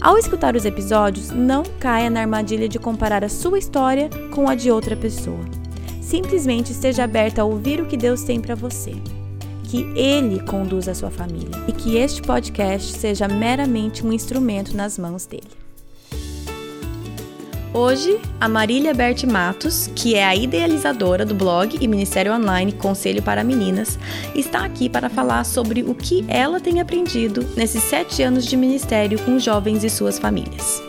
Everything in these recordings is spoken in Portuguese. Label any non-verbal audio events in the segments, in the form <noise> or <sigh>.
Ao escutar os episódios, não caia na armadilha de comparar a sua história com a de outra pessoa. Simplesmente esteja aberta a ouvir o que Deus tem para você. Que Ele conduza a sua família e que este podcast seja meramente um instrumento nas mãos dele. Hoje, a Marília Berti Matos, que é a idealizadora do blog e Ministério Online Conselho para Meninas, está aqui para falar sobre o que ela tem aprendido nesses sete anos de ministério com jovens e suas famílias.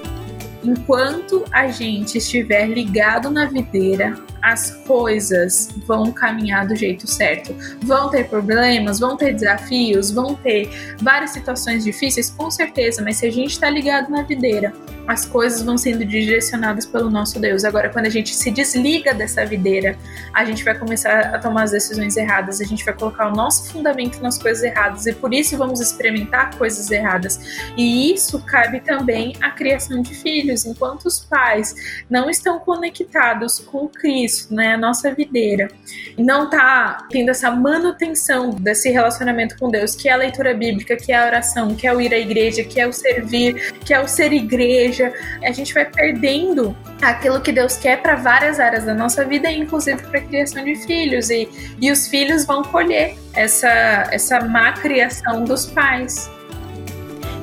Enquanto a gente estiver ligado na videira, as coisas vão caminhar do jeito certo. Vão ter problemas, vão ter desafios, vão ter várias situações difíceis, com certeza, mas se a gente está ligado na videira, as coisas vão sendo direcionadas pelo nosso Deus. Agora, quando a gente se desliga dessa videira, a gente vai começar a tomar as decisões erradas, a gente vai colocar o nosso fundamento nas coisas erradas e por isso vamos experimentar coisas erradas. E isso cabe também à criação de filhos. Enquanto os pais não estão conectados com Cristo, né, a nossa videira, não tá tendo essa manutenção desse relacionamento com Deus, que é a leitura bíblica, que é a oração, que é o ir à igreja, que é o servir, que é o ser igreja a gente vai perdendo aquilo que Deus quer para várias áreas da nossa vida, inclusive para a criação de filhos. E, e os filhos vão colher essa, essa má criação dos pais.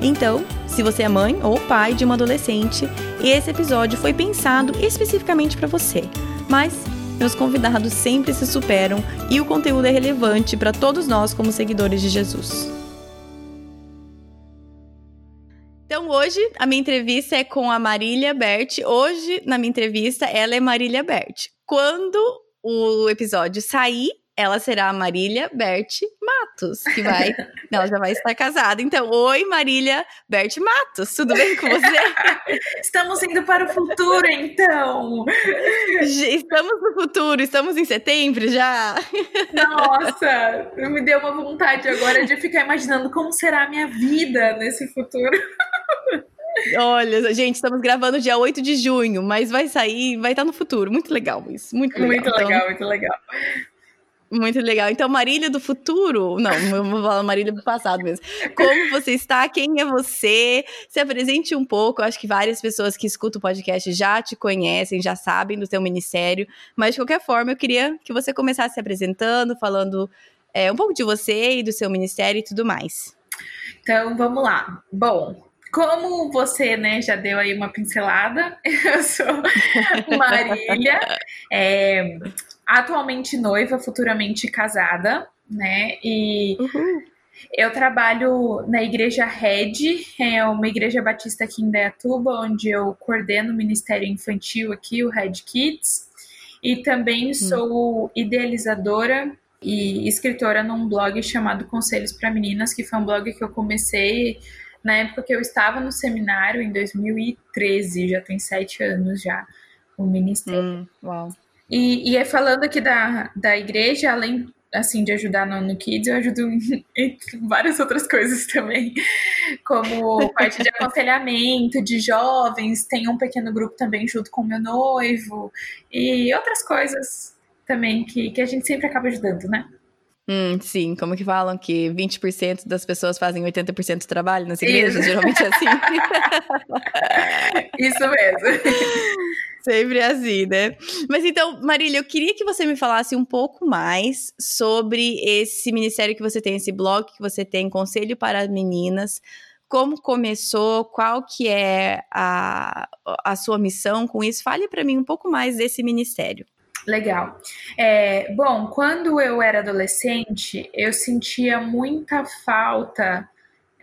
Então, se você é mãe ou pai de uma adolescente, esse episódio foi pensado especificamente para você. Mas meus convidados sempre se superam e o conteúdo é relevante para todos nós como seguidores de Jesus. Então hoje a minha entrevista é com a Marília Bert. Hoje, na minha entrevista, ela é Marília Bert. Quando o episódio sair, ela será a Marília Bert Matos, que vai. <laughs> ela já vai estar casada. Então, oi, Marília Bert Matos, tudo bem com você? <laughs> estamos indo para o futuro, então. Estamos no futuro, estamos em setembro já. Nossa, <laughs> me deu uma vontade agora de ficar imaginando como será a minha vida nesse futuro. Olha, gente, estamos gravando dia 8 de junho, mas vai sair, vai estar no futuro. Muito legal isso. Muito legal. Muito legal, então, muito legal. Muito legal. Então, Marília do futuro. Não, eu vou falar Marília do passado mesmo. Como você está? Quem é você? Se apresente um pouco. Eu acho que várias pessoas que escutam o podcast já te conhecem, já sabem do seu ministério. Mas, de qualquer forma, eu queria que você começasse se apresentando, falando é, um pouco de você e do seu ministério e tudo mais. Então, vamos lá. Bom, como você né, já deu aí uma pincelada, <laughs> eu sou <laughs> Marília. É, atualmente noiva, futuramente casada, né? E uhum. eu trabalho na igreja Red, é uma igreja batista aqui em Dayatuba, onde eu coordeno o ministério infantil aqui, o Red Kids, e também uhum. sou idealizadora e escritora num blog chamado Conselhos para Meninas, que foi um blog que eu comecei na época que eu estava no seminário, em 2013, já tem sete anos já, o ministério. Hum, uau. E, e é falando aqui da, da igreja, além assim de ajudar no, no Kids, eu ajudo <laughs> em várias outras coisas também, como parte de <laughs> aconselhamento de jovens, tem um pequeno grupo também junto com meu noivo e outras coisas também que, que a gente sempre acaba ajudando, né? Hum, sim, como que falam que 20% das pessoas fazem 80% do trabalho nas igrejas? Isso. Geralmente é assim. <laughs> Isso mesmo. Sempre assim, né? Mas então, Marília, eu queria que você me falasse um pouco mais sobre esse ministério que você tem, esse blog que você tem, Conselho para Meninas. Como começou? Qual que é a, a sua missão com isso? Fale para mim um pouco mais desse ministério. Legal. É, bom, quando eu era adolescente, eu sentia muita falta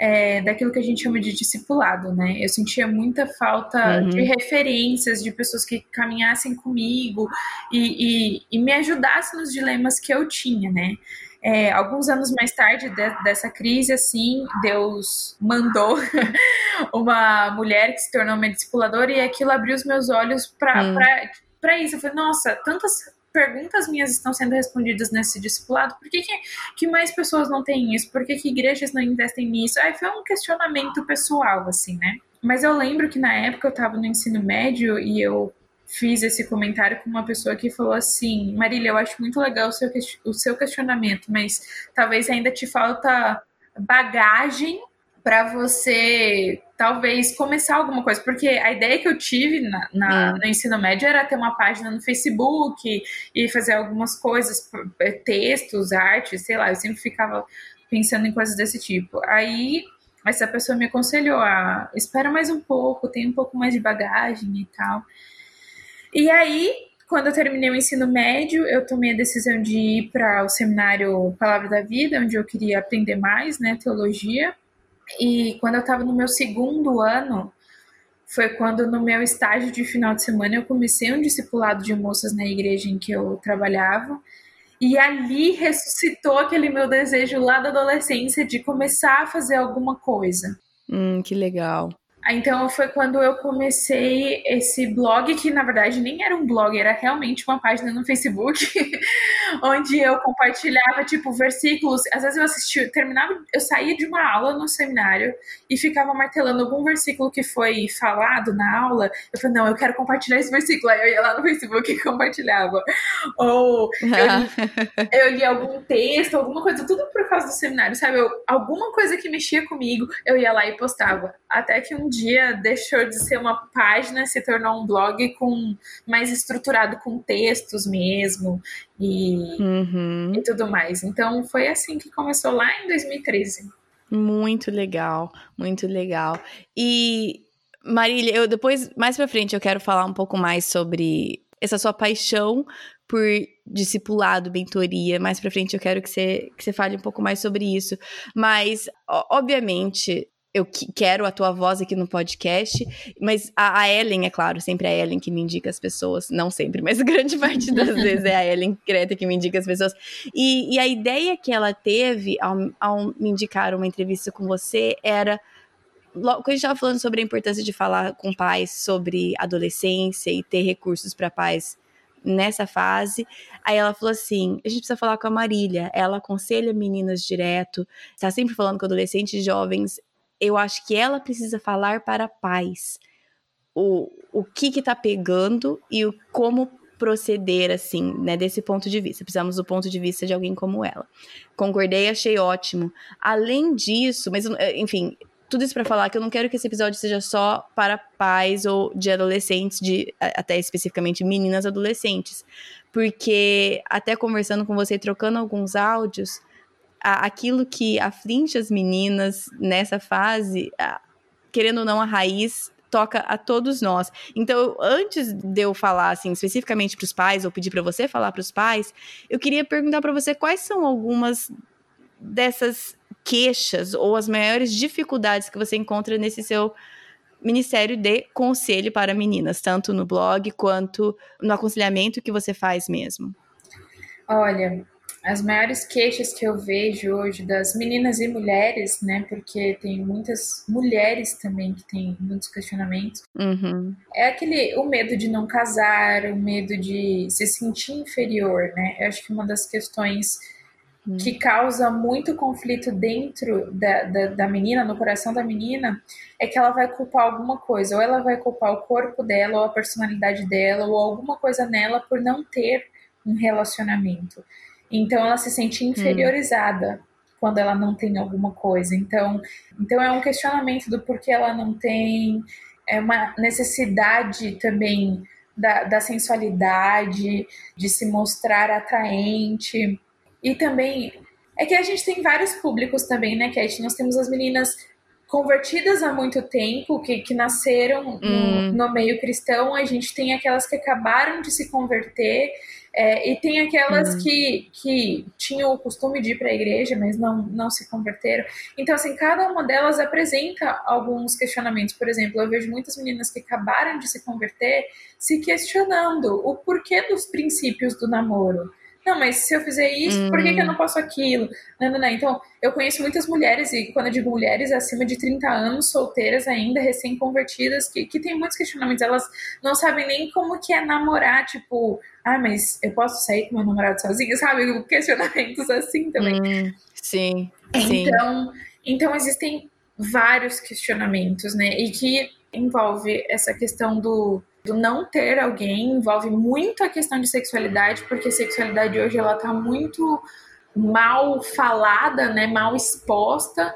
é, daquilo que a gente chama de discipulado, né? Eu sentia muita falta uhum. de referências, de pessoas que caminhassem comigo e, e, e, me ajudassem nos dilemas que eu tinha, né? é, alguns anos mais tarde de, dessa crise, assim, Deus mandou <laughs> uma mulher que se tornou minha discipuladora e aquilo abriu os meus olhos para isso. Eu falei, nossa, tantas perguntas minhas estão sendo respondidas nesse discipulado, por que, que, que mais pessoas não têm isso? Por que, que igrejas não investem nisso? Aí foi um questionamento pessoal, assim, né? Mas eu lembro que na época eu estava no ensino médio e eu fiz esse comentário com uma pessoa que falou assim: Marília, eu acho muito legal o seu, o seu questionamento, mas talvez ainda te falta bagagem para você talvez começar alguma coisa, porque a ideia que eu tive na, na hum. no ensino médio era ter uma página no Facebook e fazer algumas coisas, é, textos, artes, sei lá, eu sempre ficava pensando em coisas desse tipo. Aí essa pessoa me aconselhou a espera mais um pouco, tem um pouco mais de bagagem e tal. E aí, quando eu terminei o ensino médio, eu tomei a decisão de ir para o seminário Palavra da Vida, onde eu queria aprender mais, né, teologia. E quando eu estava no meu segundo ano, foi quando no meu estágio de final de semana eu comecei um discipulado de moças na igreja em que eu trabalhava. E ali ressuscitou aquele meu desejo lá da adolescência de começar a fazer alguma coisa. Hum, que legal. Então foi quando eu comecei esse blog, que na verdade nem era um blog, era realmente uma página no Facebook, <laughs> onde eu compartilhava, tipo, versículos. Às vezes eu assistia, terminava, eu saía de uma aula no seminário e ficava martelando algum versículo que foi falado na aula. Eu falei, não, eu quero compartilhar esse versículo. Aí eu ia lá no Facebook e <laughs> compartilhava. Ou eu, <laughs> eu lia algum texto, alguma coisa, tudo por causa do seminário, sabe? Eu, alguma coisa que mexia comigo, eu ia lá e postava. Até que um dia deixou de ser uma página, se tornou um blog com mais estruturado com textos mesmo e, uhum. e tudo mais. Então foi assim que começou lá em 2013. Muito legal, muito legal. E Marília, eu depois mais para frente eu quero falar um pouco mais sobre essa sua paixão por discipulado, mentoria. Mais para frente eu quero que você, que você fale um pouco mais sobre isso. Mas, obviamente, eu quero a tua voz aqui no podcast, mas a, a, Ellen, é claro, sempre é a Ellen que me indica as pessoas, não sempre, mas <laughs> grande parte das <laughs> vezes é a Ellen Creta que me indica as pessoas. E, e a ideia que ela teve ao, ao, me indicar uma entrevista com você era. Quando a gente estava falando sobre a importância de falar com pais sobre adolescência e ter recursos para pais nessa fase. Aí ela falou assim: a gente precisa falar com a Marília. Ela aconselha meninas direto, está sempre falando com adolescentes e jovens eu acho que ela precisa falar para pais o, o que que tá pegando e o como proceder, assim, né, desse ponto de vista. Precisamos do ponto de vista de alguém como ela. Concordei, achei ótimo. Além disso, mas, enfim, tudo isso para falar que eu não quero que esse episódio seja só para pais ou de adolescentes, de até especificamente meninas adolescentes. Porque até conversando com você e trocando alguns áudios, a, aquilo que aflige as meninas nessa fase, a, querendo ou não, a raiz toca a todos nós. Então, antes de eu falar assim especificamente para os pais ou pedir para você falar para os pais, eu queria perguntar para você quais são algumas dessas queixas ou as maiores dificuldades que você encontra nesse seu ministério de conselho para meninas, tanto no blog quanto no aconselhamento que você faz mesmo. Olha, as maiores queixas que eu vejo hoje das meninas e mulheres, né? Porque tem muitas mulheres também que têm muitos questionamentos. Uhum. É aquele o medo de não casar, o medo de se sentir inferior, né? Eu acho que uma das questões uhum. que causa muito conflito dentro da, da, da menina, no coração da menina, é que ela vai culpar alguma coisa. Ou ela vai culpar o corpo dela, ou a personalidade dela, ou alguma coisa nela por não ter um relacionamento. Então ela se sente inferiorizada hum. quando ela não tem alguma coisa. Então, então é um questionamento do porquê ela não tem, é uma necessidade também da, da sensualidade, de se mostrar atraente. E também é que a gente tem vários públicos também, né, Cat? Nós temos as meninas convertidas há muito tempo, que, que nasceram no, hum. no meio cristão, a gente tem aquelas que acabaram de se converter é, e tem aquelas uhum. que, que tinham o costume de ir para a igreja, mas não, não se converteram. Então, assim, cada uma delas apresenta alguns questionamentos. Por exemplo, eu vejo muitas meninas que acabaram de se converter se questionando o porquê dos princípios do namoro. Não, mas se eu fizer isso, uhum. por que, que eu não posso aquilo? Não, não, não. Então, eu conheço muitas mulheres, e quando eu digo mulheres, acima de 30 anos, solteiras ainda, recém-convertidas, que, que tem muitos questionamentos. Elas não sabem nem como que é namorar, tipo, ah, mas eu posso sair com meu namorado sozinha, <laughs> sabe? Questionamentos assim também. Hum, sim, então, sim. Então, existem vários questionamentos, né? E que envolve essa questão do, do não ter alguém, envolve muito a questão de sexualidade, porque a sexualidade hoje ela tá muito mal falada, né? Mal exposta.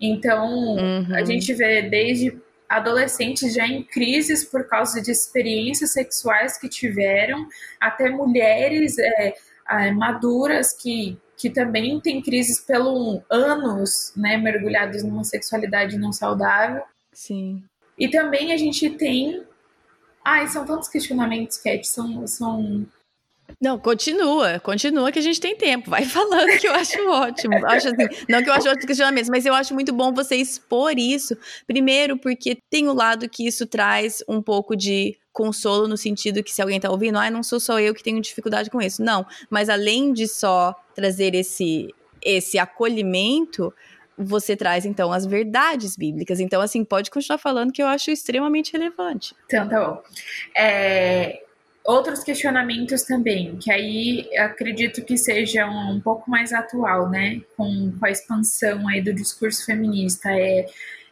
Então, uhum. a gente vê desde adolescentes já em crises por causa de experiências sexuais que tiveram, até mulheres é, é, maduras que, que também têm crises pelo anos, né, mergulhados numa sexualidade não saudável. Sim. E também a gente tem. Ai, são tantos questionamentos, Cat, são, são não, continua, continua que a gente tem tempo. Vai <laughs> falando que eu acho ótimo. Acho assim, não que eu acho ótimo questionamento, mas eu acho muito bom você expor isso. Primeiro, porque tem o lado que isso traz um pouco de consolo no sentido que se alguém tá ouvindo, ah, não sou só eu que tenho dificuldade com isso. Não, mas além de só trazer esse esse acolhimento, você traz então as verdades bíblicas. Então, assim, pode continuar falando que eu acho extremamente relevante. Então, tá bom. É, outros questionamentos também, que aí acredito que seja um, pouco mais atual, né, com, com, a expansão aí do discurso feminista, é,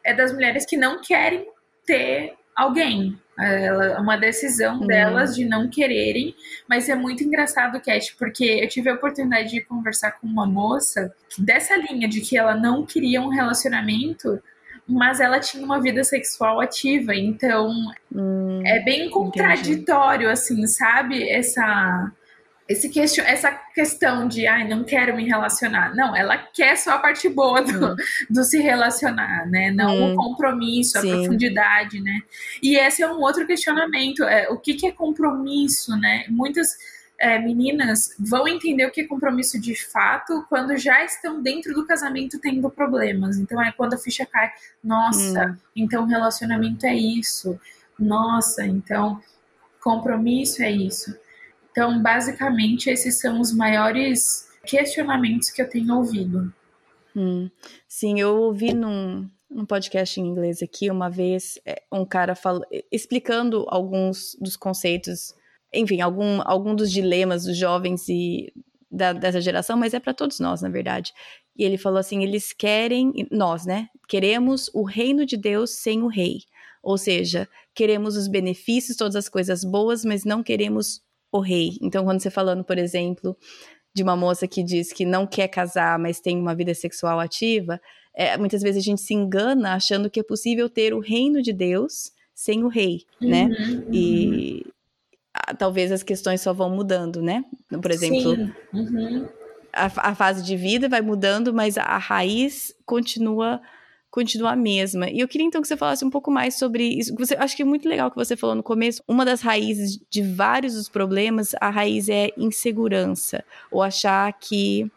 é das mulheres que não querem ter alguém, ela, uma decisão hum. delas de não quererem, mas é muito engraçado, Cat, porque eu tive a oportunidade de conversar com uma moça dessa linha de que ela não queria um relacionamento, mas ela tinha uma vida sexual ativa, então hum, é bem contraditório, entendi. assim, sabe? Essa, esse question, essa questão de, ai, não quero me relacionar. Não, ela quer só a parte boa do, hum. do se relacionar, né? Não hum, o compromisso, sim. a profundidade, né? E esse é um outro questionamento, é, o que, que é compromisso, né? Muitas é, meninas vão entender o que é compromisso de fato quando já estão dentro do casamento tendo problemas. Então é quando a ficha cai, nossa, hum. então relacionamento é isso. Nossa, então compromisso é isso. Então, basicamente, esses são os maiores questionamentos que eu tenho ouvido. Hum. Sim, eu ouvi num, num podcast em inglês aqui uma vez é, um cara fala, explicando alguns dos conceitos enfim, algum, algum dos dilemas dos jovens e da, dessa geração, mas é para todos nós, na verdade. E ele falou assim: eles querem, nós, né? Queremos o reino de Deus sem o rei. Ou seja, queremos os benefícios, todas as coisas boas, mas não queremos o rei. Então, quando você falando, por exemplo, de uma moça que diz que não quer casar, mas tem uma vida sexual ativa, é, muitas vezes a gente se engana achando que é possível ter o reino de Deus sem o rei, né? Uhum, e, talvez as questões só vão mudando, né? Por exemplo, uhum. a, a, fase de vida vai mudando, mas a raiz continua continua a mesma. E eu queria então que você falasse um pouco mais sobre isso. Você, acho que é muito legal que você falou no começo. Uma das raízes de vários dos problemas, a raiz é insegurança, ou achar que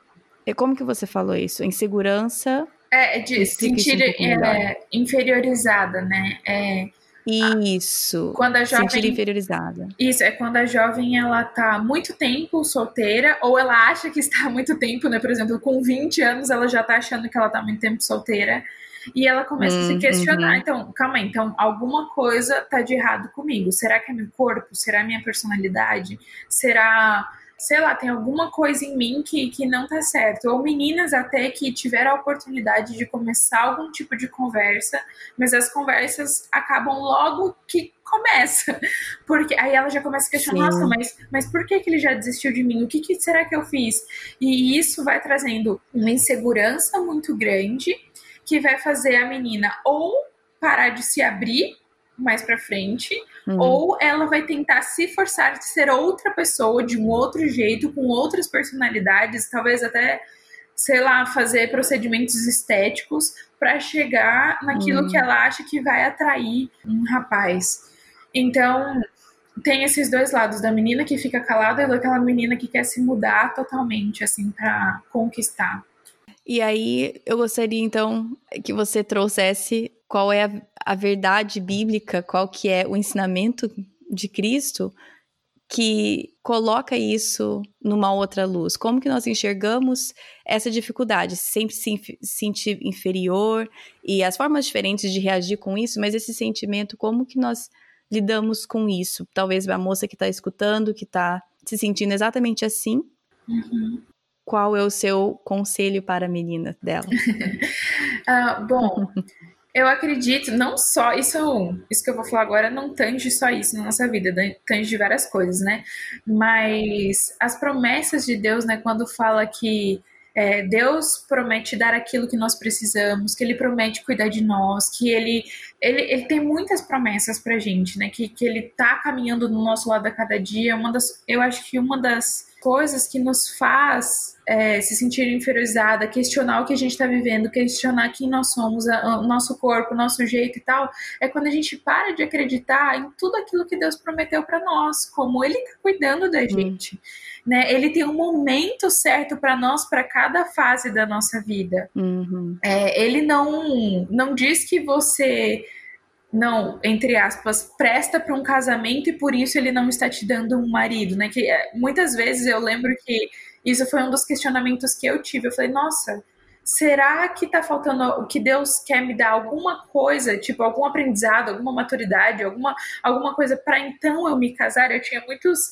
é como que você falou isso? Insegurança é de sentir um é, inferiorizada, né? É, isso. Quando a jovem sentir inferiorizada. Isso é quando a jovem ela tá muito tempo solteira ou ela acha que está há muito tempo, né? Por exemplo, com 20 anos ela já tá achando que ela tá muito tempo solteira e ela começa a se questionar. Uhum. Então, calma aí, então alguma coisa tá de errado comigo. Será que é meu corpo? Será minha personalidade? Será sei lá, tem alguma coisa em mim que, que não tá certo. Ou meninas até que tiveram a oportunidade de começar algum tipo de conversa, mas as conversas acabam logo que começa. <laughs> Porque aí ela já começa a questionar, Sim. nossa, mas, mas por que, que ele já desistiu de mim? O que, que será que eu fiz? E isso vai trazendo uma insegurança muito grande que vai fazer a menina ou parar de se abrir mais para frente, uhum. ou ela vai tentar se forçar de ser outra pessoa de um outro jeito, com outras personalidades, talvez até, sei lá, fazer procedimentos estéticos para chegar naquilo uhum. que ela acha que vai atrair um rapaz. Então, tem esses dois lados da menina que fica calada e daquela menina que quer se mudar totalmente assim para conquistar. E aí eu gostaria então que você trouxesse qual é a, a verdade bíblica, qual que é o ensinamento de Cristo que coloca isso numa outra luz? Como que nós enxergamos essa dificuldade? Sempre se sentir inferior e as formas diferentes de reagir com isso, mas esse sentimento, como que nós lidamos com isso? Talvez a moça que está escutando, que está se sentindo exatamente assim. Uhum. Qual é o seu conselho para a menina dela? uh, <laughs> bom, eu acredito, não só, isso, isso que eu vou falar agora não tange só isso na nossa vida, tange de várias coisas, né? Mas as promessas de Deus, né, quando fala que é, Deus promete dar aquilo que nós precisamos, que Ele promete cuidar de nós, que Ele, ele, ele tem muitas promessas pra gente, né? Que, que Ele tá caminhando do nosso lado a cada dia. Uma das, eu acho que uma das coisas que nos faz é, se sentir inferiorizada, questionar o que a gente está vivendo, questionar quem nós somos, a, o nosso corpo, o nosso jeito e tal, é quando a gente para de acreditar em tudo aquilo que Deus prometeu para nós, como Ele está cuidando da gente. Uhum. Né? Ele tem um momento certo para nós, para cada fase da nossa vida. Uhum. É, ele não, não diz que você não, entre aspas, presta para um casamento e por isso ele não está te dando um marido, né? Que é, muitas vezes eu lembro que isso foi um dos questionamentos que eu tive. Eu falei, nossa, será que tá faltando o que Deus quer me dar alguma coisa, tipo algum aprendizado, alguma maturidade, alguma, alguma coisa para então eu me casar? Eu tinha muitos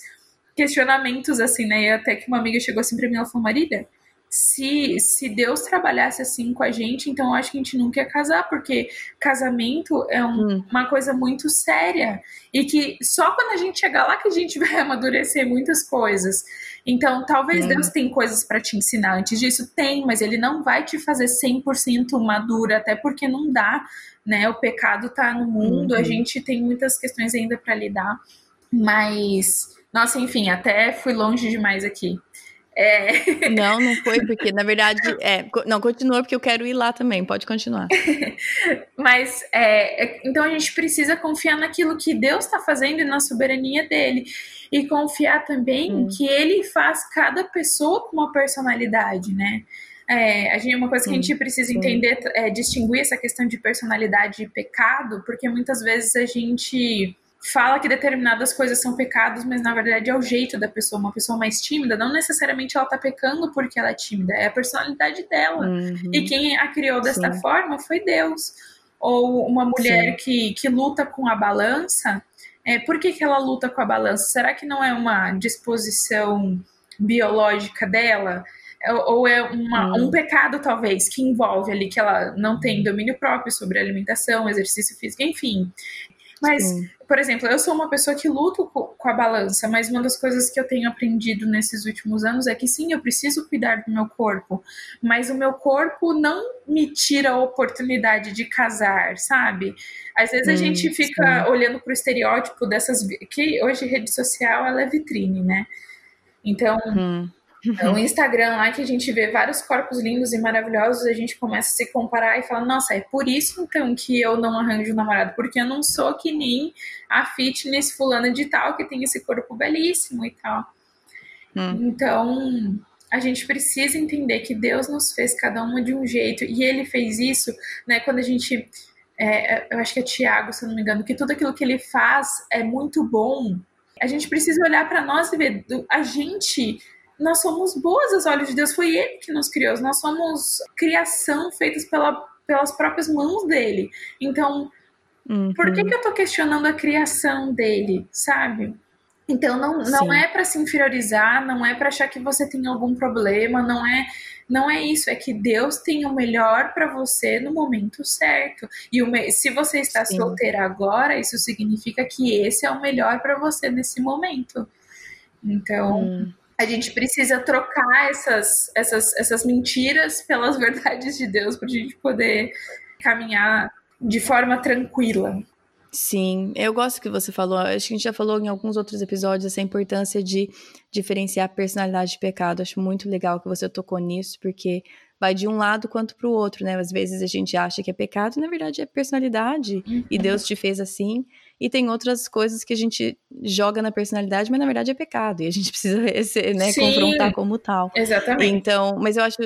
questionamentos assim, né? E até que uma amiga chegou assim para mim e falou: Marília, se, se Deus trabalhasse assim com a gente, então eu acho que a gente nunca ia casar, porque casamento é um, hum. uma coisa muito séria e que só quando a gente chegar lá que a gente <laughs> vai amadurecer muitas coisas. Então, talvez hum. Deus tenha coisas para te ensinar antes disso, tem, mas ele não vai te fazer 100% madura, até porque não dá, né? O pecado tá no mundo, a uhum. gente tem muitas questões ainda para lidar, mas nossa, enfim, até fui longe demais aqui. É... Não, não foi, <laughs> porque na verdade. É, não, continua, porque eu quero ir lá também, pode continuar. <laughs> Mas, é, é, então a gente precisa confiar naquilo que Deus está fazendo e na soberania dele. E confiar também hum. que ele faz cada pessoa com uma personalidade, né? É, a gente, uma coisa que a gente precisa entender é distinguir essa questão de personalidade e pecado, porque muitas vezes a gente fala que determinadas coisas são pecados, mas na verdade é o jeito da pessoa. Uma pessoa mais tímida, não necessariamente ela tá pecando porque ela é tímida, é a personalidade dela. Uhum. E quem a criou desta Sim. forma foi Deus. Ou uma mulher que, que luta com a balança, é, por que, que ela luta com a balança? Será que não é uma disposição biológica dela? É, ou é uma, hum. um pecado, talvez, que envolve ali que ela não tem domínio próprio sobre alimentação, exercício físico, enfim. Mas, Sim. por exemplo, eu sou uma pessoa que luto com a balança, mas uma das coisas que eu tenho aprendido nesses últimos anos é que sim, eu preciso cuidar do meu corpo, mas o meu corpo não me tira a oportunidade de casar, sabe? Às vezes a hum, gente fica sim. olhando pro estereótipo dessas. que hoje rede social ela é vitrine, né? Então. Hum o uhum. Instagram lá que a gente vê vários corpos lindos e maravilhosos, a gente começa a se comparar e fala, nossa, é por isso então que eu não arranjo um namorado, porque eu não sou que nem a fitness fulana de tal que tem esse corpo belíssimo e tal. Hum. Então, a gente precisa entender que Deus nos fez cada uma de um jeito e ele fez isso, né, quando a gente é, eu acho que é Tiago, se eu não me engano, que tudo aquilo que ele faz é muito bom. A gente precisa olhar para nós e ver a gente nós somos boas aos olhos de Deus, foi Ele que nos criou, nós somos criação feitas pela, pelas próprias mãos dele. Então, uhum. por que, que eu tô questionando a criação dele, sabe? Então não, não é para se inferiorizar, não é para achar que você tem algum problema, não é não é isso, é que Deus tem o melhor para você no momento certo. E o, se você está Sim. solteira agora, isso significa que esse é o melhor para você nesse momento. Então, hum a gente precisa trocar essas, essas, essas mentiras pelas <laughs> verdades de Deus para a gente poder caminhar de forma tranquila. Sim, eu gosto que você falou. Acho que a gente já falou em alguns outros episódios essa importância de diferenciar personalidade de pecado. Acho muito legal que você tocou nisso, porque vai de um lado quanto para o outro, né? Às vezes a gente acha que é pecado, na verdade é personalidade, e Deus te fez assim. E tem outras coisas que a gente joga na personalidade, mas na verdade é pecado, e a gente <laughs> precisa né, confrontar como tal. Exatamente. Então, mas eu acho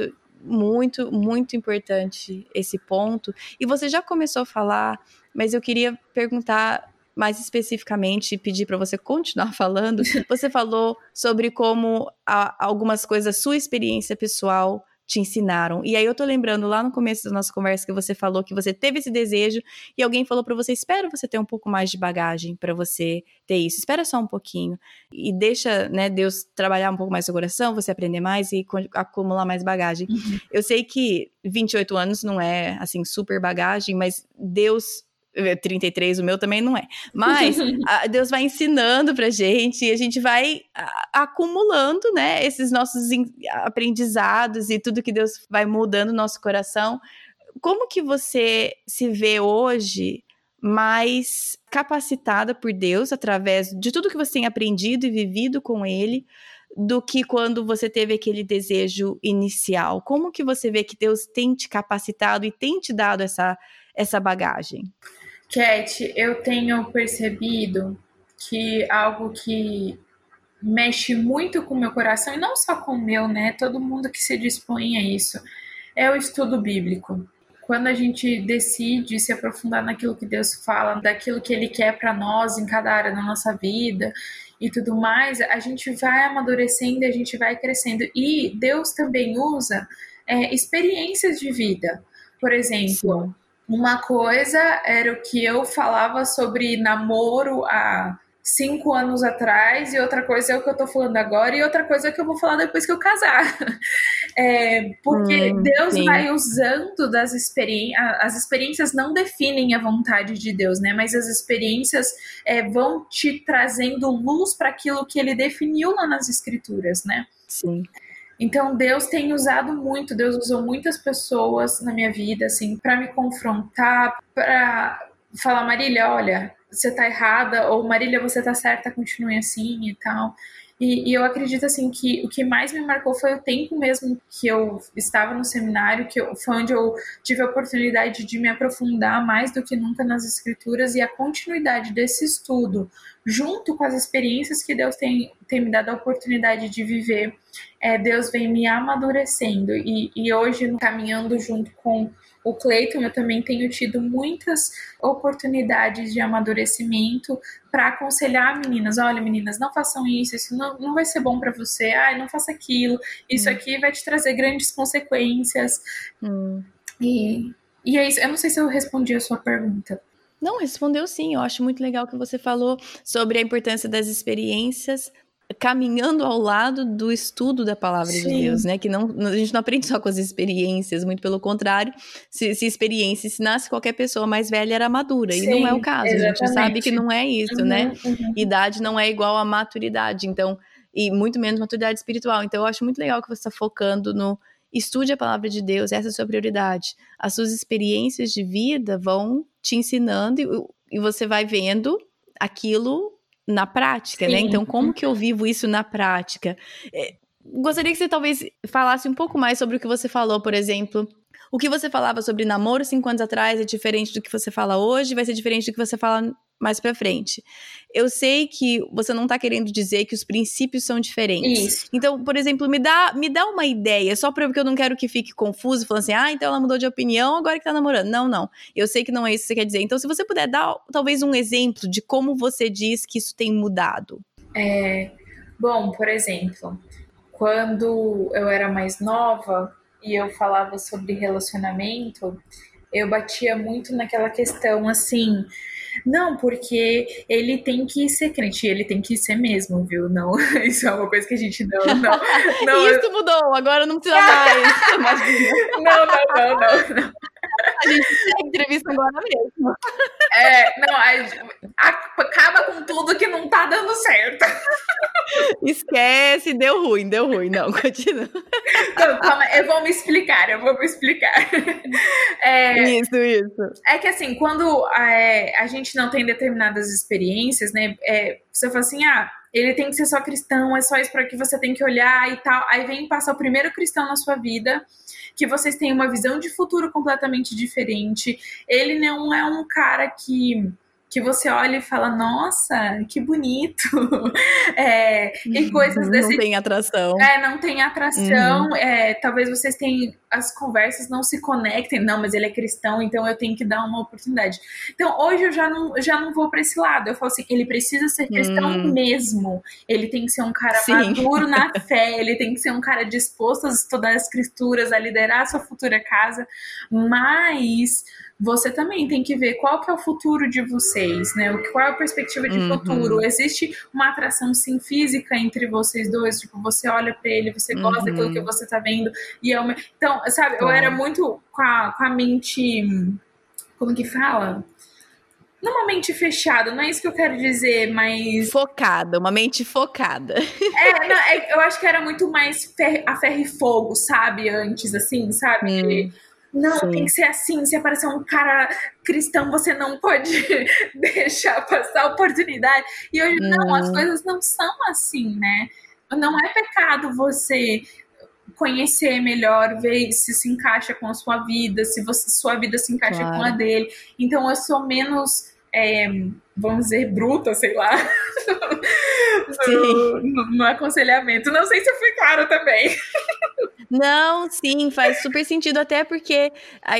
muito, muito importante esse ponto. E você já começou a falar, mas eu queria perguntar mais especificamente pedir para você continuar <laughs> falando, você falou sobre como a, algumas coisas, sua experiência pessoal te ensinaram. E aí eu tô lembrando lá no começo da nossa conversa que você falou que você teve esse desejo e alguém falou para você: "Espera você ter um pouco mais de bagagem para você ter isso. Espera só um pouquinho e deixa, né, Deus trabalhar um pouco mais seu coração, você aprender mais e acumular mais bagagem". Uhum. Eu sei que 28 anos não é assim super bagagem, mas Deus 33, o meu também não é. Mas a, Deus vai ensinando pra gente e a gente vai a, acumulando, né, esses nossos aprendizados e tudo que Deus vai mudando no nosso coração. Como que você se vê hoje mais capacitada por Deus através de tudo que você tem aprendido e vivido com ele? do que quando você teve aquele desejo inicial? Como que você vê que Deus tem te capacitado e tem te dado essa, essa bagagem? Cat, eu tenho percebido que algo que mexe muito com o meu coração, e não só com o meu, né? Todo mundo que se dispõe a isso, é o estudo bíblico. Quando a gente decide se aprofundar naquilo que Deus fala, daquilo que Ele quer para nós em cada área da nossa vida e tudo mais, a gente vai amadurecendo, a gente vai crescendo. E Deus também usa é, experiências de vida. Por exemplo. Uma coisa era o que eu falava sobre namoro há cinco anos atrás, e outra coisa é o que eu tô falando agora, e outra coisa é que eu vou falar depois que eu casar. <laughs> É, porque hum, Deus sim. vai usando das experiências. As experiências não definem a vontade de Deus, né? Mas as experiências é, vão te trazendo luz para aquilo que ele definiu lá nas escrituras, né? Sim. Então Deus tem usado muito, Deus usou muitas pessoas na minha vida assim para me confrontar, para falar Marília, olha, você tá errada ou Marília, você tá certa, continue assim e tal. E, e, eu acredito assim que o que mais me marcou foi o tempo mesmo que eu estava no seminário, que eu, foi onde eu tive a oportunidade de me aprofundar mais do que nunca nas escrituras e a continuidade desse estudo, junto com as experiências que Deus tem, tem me dado a oportunidade de viver, é, Deus vem me amadurecendo e, e hoje caminhando junto com o Cleiton, eu também tenho tido muitas oportunidades de amadurecimento para aconselhar meninas. Olha, meninas, não façam isso, isso não, não vai ser bom para você. Ai, não faça aquilo. Isso hum. aqui vai te trazer grandes consequências. Hum. E, e é isso. Eu não sei se eu respondi a sua pergunta. Não, respondeu sim. Eu acho muito legal que você falou sobre a importância das experiências caminhando ao lado do estudo da palavra Sim. de Deus, né? Que não, a gente não aprende só com as experiências, muito pelo contrário, se, se experiência ensinasse qualquer pessoa mais velha era madura, Sim, e não é o caso, exatamente. a gente sabe que não é isso, uhum, né? Uhum. Idade não é igual a maturidade, então, e muito menos maturidade espiritual. Então, eu acho muito legal que você está focando no estude a palavra de Deus, essa é a sua prioridade. As suas experiências de vida vão te ensinando e, e você vai vendo aquilo na prática, né? Sim. né? Então, como que eu vivo isso na prática? É, gostaria que você talvez falasse um pouco mais sobre o que você falou, por exemplo. O que você falava sobre namoro cinco anos atrás é diferente do que você fala hoje, vai ser diferente do que você fala mais para frente. Eu sei que você não tá querendo dizer que os princípios são diferentes. Isso. Então, por exemplo, me dá, me dá uma ideia, só porque eu não quero que fique confuso, falando assim: "Ah, então ela mudou de opinião, agora que tá namorando". Não, não. Eu sei que não é isso que você quer dizer. Então, se você puder dar talvez um exemplo de como você diz que isso tem mudado. É, bom, por exemplo, quando eu era mais nova e eu falava sobre relacionamento, eu batia muito naquela questão assim, não, porque ele tem que ser crente, ele tem que ser mesmo, viu? Não, <laughs> isso é uma coisa que a gente não. não, não <laughs> isso mudou, agora não precisa <laughs> mais. não, não, não, não, não. A gente segue entrevista agora mesmo. É, não, a, acaba com tudo que não tá dando certo. Esquece, deu ruim, deu ruim. Não, continua. Não, calma, eu vou me explicar, eu vou me explicar. É, isso, isso. É que assim, quando é, a gente não tem determinadas experiências, né? É, você fala assim, ah, ele tem que ser só cristão, é só isso para que você tem que olhar e tal. Aí vem passar o primeiro cristão na sua vida que vocês têm uma visão de futuro completamente diferente. Ele não é um cara que que você olha e fala, nossa, que bonito. <laughs> É, e coisas desse. Não tem atração. É, não tem atração. Uhum. É, talvez vocês tenham. As conversas não se conectem. Não, mas ele é cristão, então eu tenho que dar uma oportunidade. Então hoje eu já não, já não vou para esse lado. Eu falo assim, ele precisa ser cristão uhum. mesmo. Ele tem que ser um cara Sim. maduro na <laughs> fé, ele tem que ser um cara disposto a estudar as escrituras, a liderar a sua futura casa. Mas você também tem que ver qual que é o futuro de vocês, né? Qual é a perspectiva de uhum. futuro? Existe uma atração sim física entre vocês dois? Tipo, você olha para ele, você gosta uhum. daquilo que você tá vendo e é então, sabe? Eu era muito com a, com a mente, como que fala? Não uma mente fechada, não é isso que eu quero dizer, mas. Focada, uma mente focada. É, não, é eu acho que era muito mais fer a ferro e fogo, sabe? Antes, assim, sabe? Hum. Não, Sim. tem que ser assim. Se aparecer um cara cristão, você não pode <laughs> deixar passar a oportunidade. E hoje, uhum. não, as coisas não são assim, né? Não é pecado você conhecer melhor, ver se se encaixa com a sua vida, se você, sua vida se encaixa claro. com a dele. Então eu sou menos, é, vamos dizer, bruta, sei lá, <laughs> no, no, no, aconselhamento. Não sei se eu fui clara também. <laughs> Não, sim, faz super sentido, até porque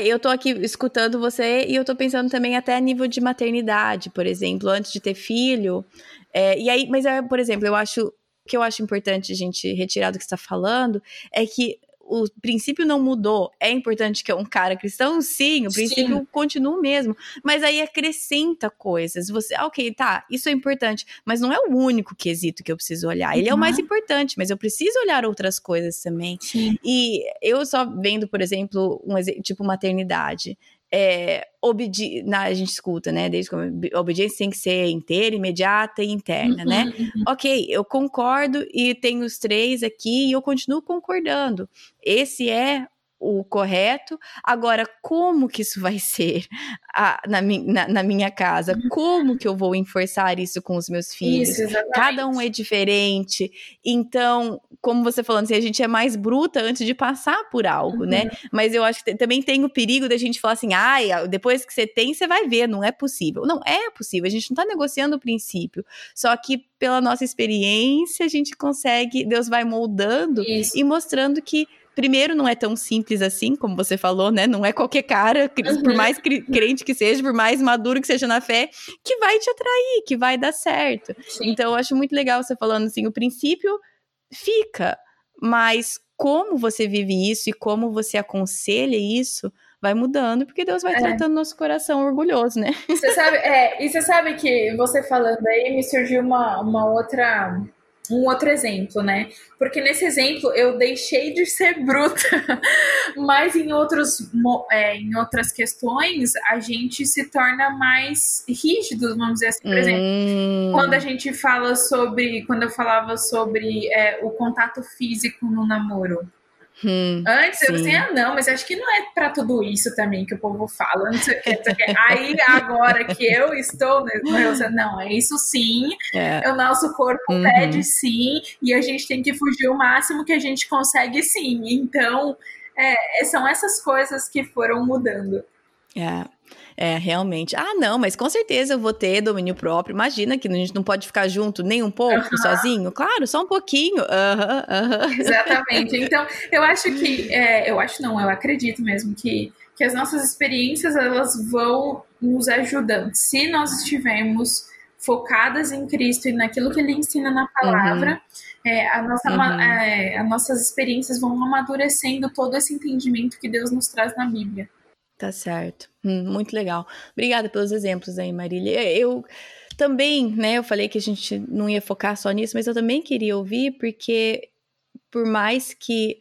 eu tô aqui escutando você e eu tô pensando também até a nível de maternidade, por exemplo, antes de ter filho. É, e aí, mas é, por exemplo, eu acho que eu acho importante a gente retirar do que está falando é que o princípio não mudou. É importante que é um cara cristão? Sim, o princípio Sim. continua o mesmo. Mas aí acrescenta coisas. Você, ah, ok, tá, isso é importante, mas não é o único quesito que eu preciso olhar. Ele uhum. é o mais uhum. importante, mas eu preciso olhar outras coisas também. Sim. E eu só vendo, por exemplo, um tipo maternidade é, obedi na, a gente escuta, né? Desde que a obediência tem que ser inteira, imediata e interna, né? uhum, né? Uhum. Ok, eu concordo e tenho os três aqui e eu continuo concordando. Esse é o correto. Agora, como que isso vai ser a, na, na, na, minha casa? Uhum. Como que eu vou enforçar isso com os meus filhos? Isso, Cada um é diferente. Então, como você falando, assim, a gente é mais bruta antes de passar por algo, né? uhum. né? Mas eu acho que também tem o perigo da gente falar assim, ai, depois que você tem, você vai ver, não é possível. Não, é possível, a gente não tá negociando o princípio. Só que pela nossa experiência, a gente consegue, Deus vai moldando isso. e mostrando que primeiro, não é tão simples assim, como você falou, né? Não é qualquer cara, uhum. por mais crente que seja, por mais maduro que seja na fé, que vai te atrair, que vai dar certo. Sim. Então, eu acho muito legal você falando assim, o princípio fica, mas como você vive isso e como você aconselha isso vai mudando, porque Deus vai é. tratando nosso coração orgulhoso, né? Você sabe, é, e você sabe que você falando aí me surgiu uma, uma outra um outro exemplo, né? Porque nesse exemplo eu deixei de ser bruta, <laughs> mas em, outros, é, em outras questões a gente se torna mais rígido, vamos dizer assim. Por exemplo, hum. quando a gente fala sobre. Quando eu falava sobre é, o contato físico no namoro. Hum, Antes eu assim, ah, não, mas acho que não é para tudo isso também que o povo fala. Não sei não sei. <laughs> Aí agora que eu estou no não, é isso sim. É. O nosso corpo uhum. pede sim, e a gente tem que fugir o máximo que a gente consegue sim. Então, é, são essas coisas que foram mudando. É. É, realmente. Ah, não, mas com certeza eu vou ter domínio próprio. Imagina que a gente não pode ficar junto nem um pouco, uhum. sozinho. Claro, só um pouquinho. Uhum, uhum. Exatamente. <laughs> Então, eu acho que, é, eu acho não, eu acredito mesmo que, que as nossas experiências, elas vão nos ajudando. Se nós estivermos focadas em Cristo e naquilo que Ele ensina na palavra, uhum. é, a nossa, uhum. é, as nossas experiências vão amadurecendo todo esse entendimento que Deus nos traz na Bíblia. Tá certo. Hum, muito legal. Obrigada pelos exemplos aí, Marília. Eu também, né, eu falei que a gente não ia focar só nisso, mas eu também queria ouvir, porque por mais que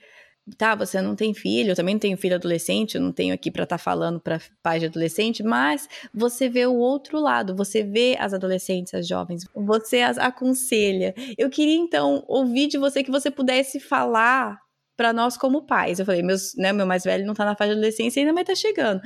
tá, você não tem filho, eu também não tenho filho adolescente, eu não tenho aqui para estar tá falando para pais de adolescente, mas você vê o outro lado, você vê as adolescentes, as jovens, você as aconselha. Eu queria então ouvir de você que você pudesse falar para nós como pais. Eu falei, meus, né, meu mais velho não tá na fase de adolescência ainda, mas tá chegando.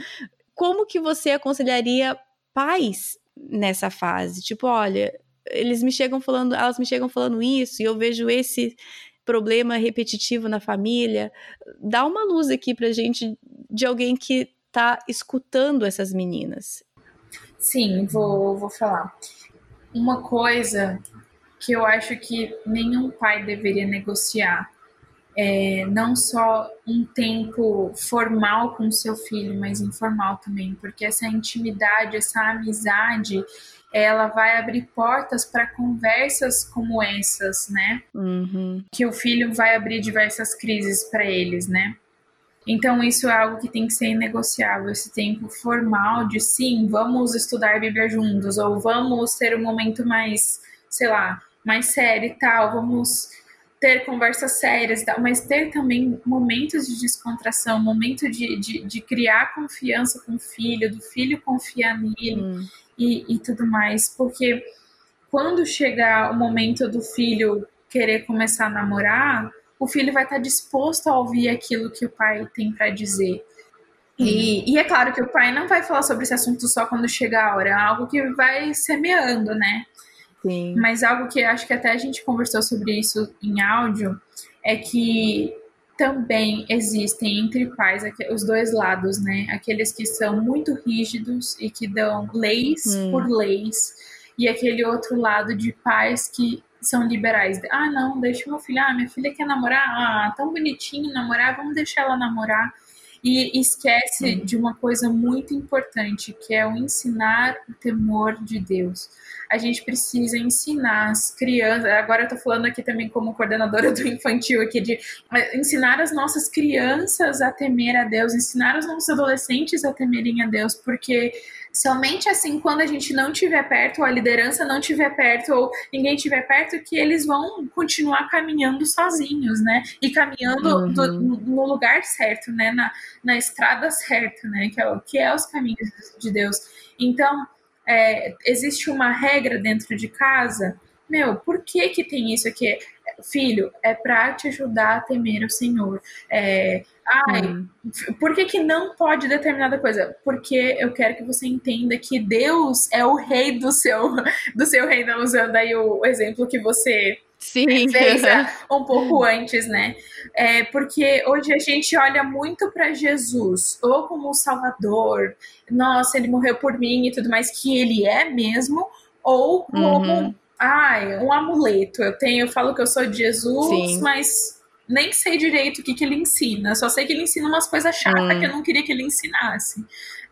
Como que você aconselharia pais nessa fase? Tipo, olha, eles me chegam falando, elas me chegam falando isso e eu vejo esse problema repetitivo na família. Dá uma luz aqui pra gente de alguém que tá escutando essas meninas. Sim, vou, vou falar. Uma coisa que eu acho que nenhum pai deveria negociar é não só um tempo formal com seu filho, mas informal também, porque essa intimidade, essa amizade, ela vai abrir portas para conversas como essas, né? Uhum. Que o filho vai abrir diversas crises para eles, né? Então, isso é algo que tem que ser inegociável, esse tempo formal de sim, vamos estudar a Bíblia juntos, ou vamos ter um momento mais, sei lá, mais sério e tal, vamos ter conversas sérias mas ter também momentos de descontração, momento de, de, de criar confiança com o filho, do filho confiar nele Hum. e, e tudo mais, porque quando chegar o momento do filho querer começar a namorar, o filho vai estar disposto a ouvir aquilo que o pai tem para dizer. E, e é claro que o pai não vai falar sobre esse assunto só quando chegar a hora, é algo que vai semeando, né? Sim. Mas algo que acho que até a gente conversou sobre isso em áudio é que também existem entre pais os dois lados, né? Aqueles que são muito rígidos e que dão leis Hum. por leis, e aquele outro lado de pais que são liberais. Ah, não, deixa meu filho. Ah, minha filha quer namorar. Ah, tão bonitinho namorar, vamos deixar ela namorar. E esquece Uhum. de uma coisa muito importante, que é o ensinar o temor de Deus a gente precisa ensinar as crianças. Agora eu tô falando aqui também como coordenadora <laughs> do infantil aqui de eh, ensinar as nossas crianças a temer a Deus, ensinar os nossos adolescentes a temerem a Deus, porque somente assim quando a gente não estiver perto, ou a liderança não estiver perto, ou ninguém estiver perto, que eles vão continuar caminhando sozinhos, né? E caminhando Uhum. do- no, lugar certo, né? Na, na estrada certa, né? Que é, o- que é os caminhos de Deus. Então, é, existe uma regra dentro de casa, meu, por que que tem isso aqui? Filho, é para te ajudar a temer o Senhor. É, ai, Hum. por que, que não pode determinada coisa? Porque eu quero que você entenda que Deus é o rei do seu, do seu reino, usando aí o exemplo que você Sim. fez <laughs> um pouco antes, né? É, porque hoje a gente olha muito para Jesus, ou como o Salvador, nossa, ele morreu por mim e tudo mais, que ele é mesmo, ou como, Uhum. Ai, um amuleto. Eu tenho, eu falo que eu sou de Jesus, Sim. mas nem sei direito o que, que ele ensina. Só sei que ele ensina umas coisas chatas Hum. que eu não queria que ele ensinasse,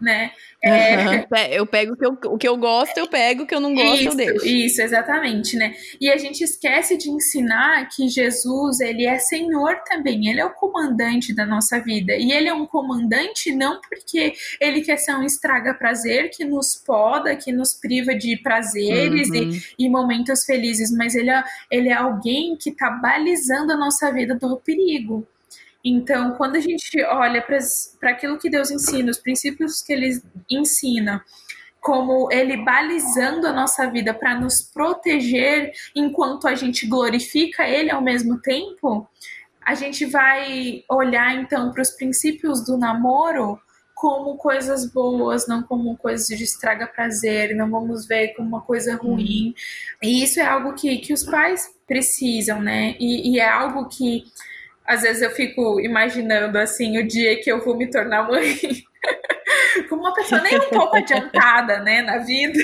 né? É, Eu pego o que eu, o que eu gosto, eu pego, o que eu não gosto, eu isso, deixo. isso, exatamente, né? E a gente esquece de ensinar que Jesus, ele é Senhor também, ele é o comandante da nossa vida. E ele é um comandante não porque ele quer ser um estraga-prazer que nos poda, que nos priva de prazeres e, Uhum. e momentos felizes, mas ele é, ele é alguém que está balizando a nossa vida do perigo. Então, quando a gente olha para aquilo que Deus ensina, os princípios que ele ensina, como ele balizando a nossa vida para nos proteger enquanto a gente glorifica ele ao mesmo tempo, a gente vai olhar então para os princípios do namoro como coisas boas, não como coisas de estraga prazer, não vamos ver como uma coisa ruim. E isso é algo que, que os pais precisam, né? E, e é algo que às vezes eu fico imaginando assim o dia que eu vou me tornar mãe. <laughs> Como uma pessoa nem um pouco adiantada, né, na vida.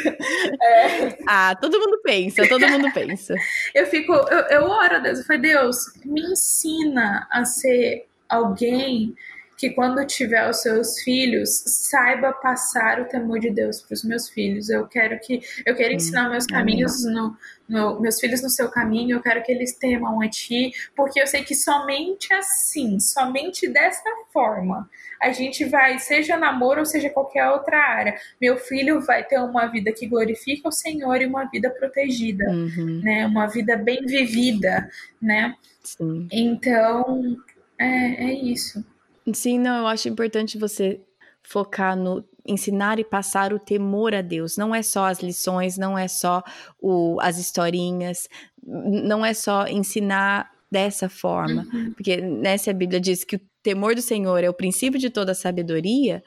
É, Ah, todo mundo pensa, todo mundo pensa. eu fico, eu, eu oro a Deus, eu falei, Deus, me ensina a ser alguém que quando tiver os seus filhos, saiba passar o temor de Deus para os meus filhos. Eu quero que eu quero ensinar meus caminhos no, no, meus filhos no seu caminho, eu quero que eles temam a ti, porque eu sei que somente assim, somente dessa forma, a gente vai, seja namoro ou seja qualquer outra área, meu filho vai ter uma vida que glorifica o Senhor e uma vida protegida, Uhum, né? Uma vida bem vivida, né? sim. Então, é, é isso. Sim, não, eu acho importante você focar no ensinar e passar o temor a Deus. Não é só as lições, não é só o, as historinhas, não é só ensinar dessa forma. Uhum. Porque nessa Bíblia diz que o temor do Senhor é o princípio de toda a sabedoria.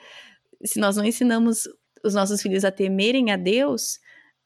Se nós não ensinamos os nossos filhos a temerem a Deus,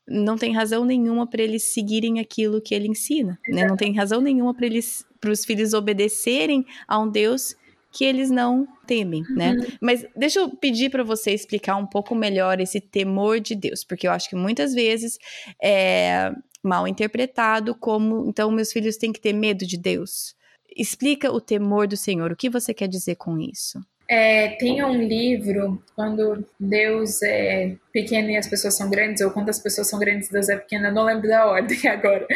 não tem razão nenhuma para eles seguirem aquilo que ele ensina, né? Não tem razão nenhuma para eles para os filhos obedecerem a um Deus que eles não temem, né? uhum. Mas deixa eu pedir para você explicar um pouco melhor esse temor de Deus, porque eu acho que muitas vezes é mal interpretado como então meus filhos têm que ter medo de Deus. Explica o temor do Senhor. O que você quer dizer com isso? É, tem um livro, quando Deus é pequeno e as pessoas são grandes, ou quando as pessoas são grandes e Deus é pequeno, eu não lembro da ordem <laughs> agora,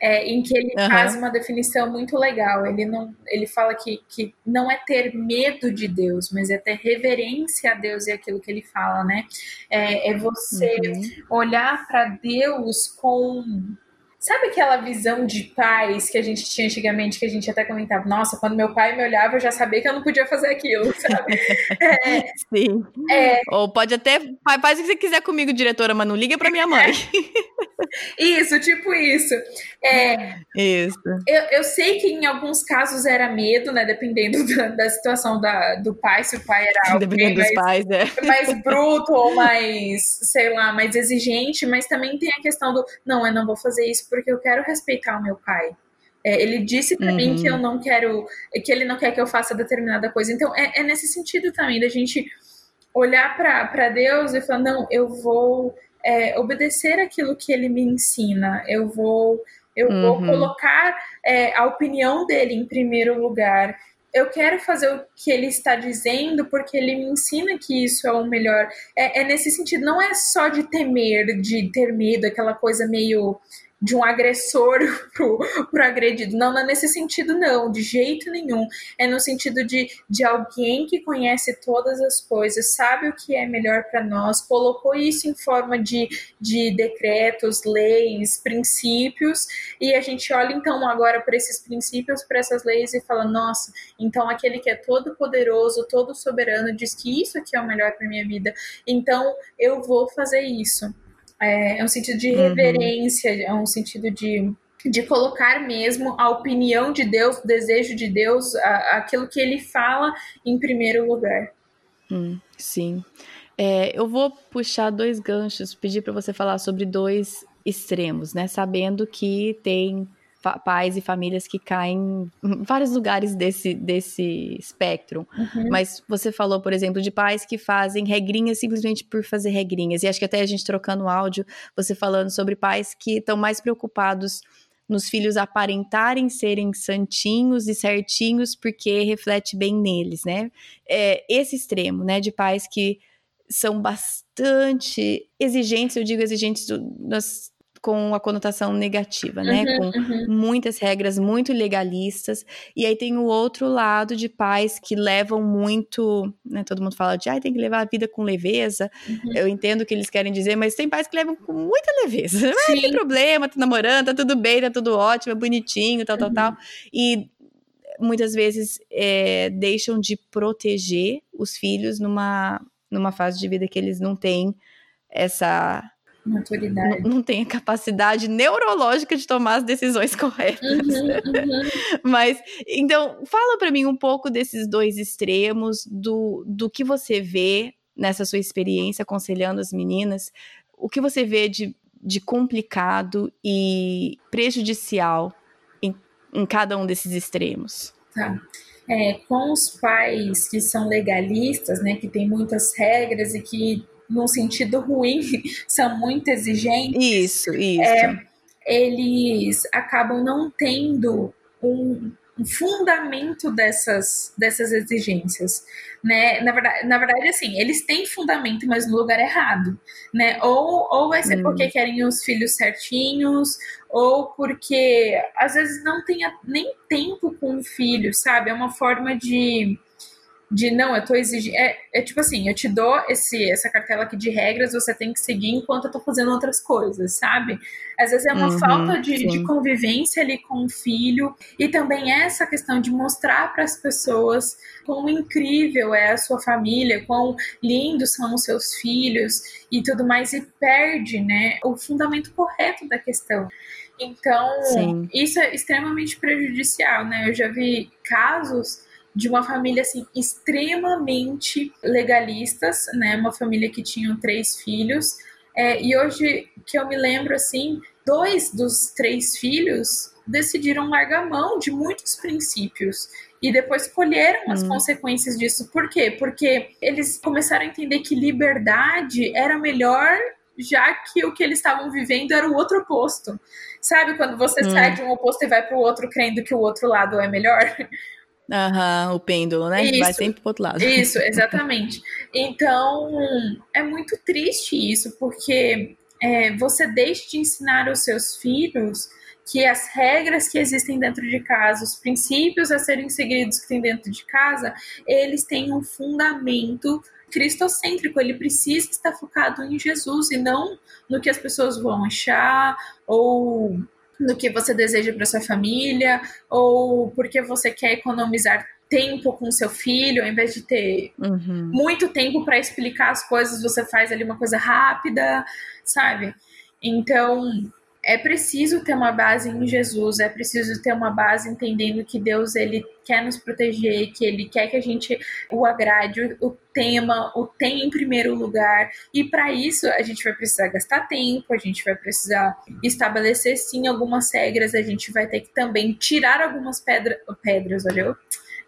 é, em que ele uhum. faz uma definição muito legal. Ele, não, ele fala que, que não é ter medo de Deus, mas é ter reverência a Deus e aquilo que ele fala, né? É, é você uhum. olhar para Deus com Sabe aquela visão de pais que a gente tinha antigamente, que a gente até comentava, nossa, quando meu pai me olhava, eu já sabia que eu não podia fazer aquilo, <laughs> sabe? É, Sim. É, Ou pode até, faz o que você quiser comigo, diretora, mas não liga pra minha mãe. <laughs> isso, tipo isso. É, isso. Eu, eu sei que em alguns casos era medo, né? Dependendo da, da situação da, do pai, se o pai era <laughs> Dependendo mais, dos pais, né? mais bruto ou mais, sei lá, mais exigente, mas também tem a questão do, não, eu não vou fazer isso porque eu quero respeitar o meu pai. É, ele disse para uhum. mim que eu não quero, que ele não quer que eu faça determinada coisa. Então é, é nesse sentido também da gente olhar para Deus e falar não, eu vou é, obedecer aquilo que Ele me ensina. Eu vou eu uhum. vou colocar é, a opinião dele em primeiro lugar. Eu quero fazer o que ele está dizendo porque ele me ensina que isso é o melhor. É, é nesse sentido, não é só de temer, de ter medo, aquela coisa meio de um agressor <laughs> pro, pro agredido. Não, não é nesse sentido, não, de jeito nenhum. É no sentido de, de alguém que conhece todas as coisas, sabe o que é melhor para nós, colocou isso em forma de, de decretos, leis, princípios, e a gente olha então agora para esses princípios, para essas leis e fala: nossa, então aquele que é todo poderoso, todo soberano, diz que isso aqui é o melhor para minha vida, então eu vou fazer isso. É, é um sentido de uhum. reverência, uhum. é um sentido de, de colocar mesmo a opinião de Deus, o desejo de Deus, a, aquilo que ele fala em primeiro lugar. Hum, sim. É, eu vou puxar dois ganchos, pedir para você falar sobre dois extremos, né? Sabendo que tem pais e famílias que caem em vários lugares desse, desse espectro. Uhum. Mas você falou, por exemplo, de pais que fazem regrinhas simplesmente por fazer regrinhas. E acho que até a gente trocando áudio, você falando sobre pais que estão mais preocupados nos filhos aparentarem serem santinhos e certinhos porque reflete bem neles, né? É, esse extremo, né, de pais que são bastante exigentes, eu digo exigentes nas com a conotação negativa, né? Uhum, com uhum. muitas regras muito legalistas. E aí tem o outro lado de pais que levam muito, né? Todo mundo fala de, ah, tem que levar a vida com leveza. Uhum. Eu entendo o que eles querem dizer, mas tem pais que levam com muita leveza. <laughs> Não tem problema, tá namorando, tá tudo bem, tá tudo ótimo, é bonitinho, tal, tal, tal. Uhum. E muitas vezes é, deixam de proteger os filhos numa, numa fase de vida que eles não têm essa Maturidade. Não, não tem a capacidade neurológica de tomar as decisões <laughs> corretas. Uhum, uhum. Mas, então, fala para mim um pouco desses dois extremos, do, do que você vê nessa sua experiência aconselhando as meninas, o que você vê de, de complicado e prejudicial em, em cada um desses extremos. Tá. É, com os pais que são legalistas, né, que tem muitas regras e que num sentido ruim, <laughs> são muito exigentes. Isso, isso. É, eles acabam não tendo um, um, fundamento dessas, dessas exigências, né? Na verdade, na verdade, assim, eles têm fundamento, mas no lugar errado, né? Ou, ou vai ser hum. porque querem os filhos certinhos, ou porque às vezes não tem nem tempo com o filho, sabe? É uma forma de de não, eu tô exigindo. É, é, tipo assim, eu te dou esse, essa cartela aqui de regras, você tem que seguir enquanto eu tô fazendo outras coisas, sabe? Às vezes é uma uhum, falta de, de, convivência ali com o filho, e também é essa questão de mostrar para as pessoas quão incrível é a sua família, quão lindos são os seus filhos e tudo mais, e perde, né, o fundamento correto da questão. Então, Sim. isso é extremamente prejudicial, né? Eu já vi casos de uma família assim extremamente legalistas, né? Uma família que tinha três filhos. É, e hoje que eu me lembro assim, dois dos três filhos decidiram largar mão de muitos princípios e depois colheram as hum. consequências disso. Por quê? Porque eles começaram a entender que liberdade era melhor, já que o que eles estavam vivendo era o outro oposto. Sabe quando você hum. sai de um oposto e vai para o outro crendo que o outro lado é melhor? <laughs> Aham, o pêndulo, né? Isso, Vai sempre pro outro lado. Isso, <laughs> exatamente. Então, é muito triste isso, porque é, você deixa de ensinar os seus filhos que as regras que existem dentro de casa, os princípios a serem seguidos que tem dentro de casa, eles têm um fundamento cristocêntrico, ele precisa estar focado em Jesus e não no que as pessoas vão achar ou no que você deseja para sua família ou porque você quer economizar tempo com seu filho, ao invés de ter uhum. muito tempo para explicar as coisas, você faz ali uma coisa rápida, sabe? Então, é preciso ter uma base em Jesus, é preciso ter uma base entendendo que Deus ele quer nos proteger, que ele quer que a gente o agrade, o tema, o tem em primeiro lugar. E para isso a gente vai precisar gastar tempo, a gente vai precisar estabelecer sim algumas regras, a gente vai ter que também tirar algumas pedra, pedras, olha,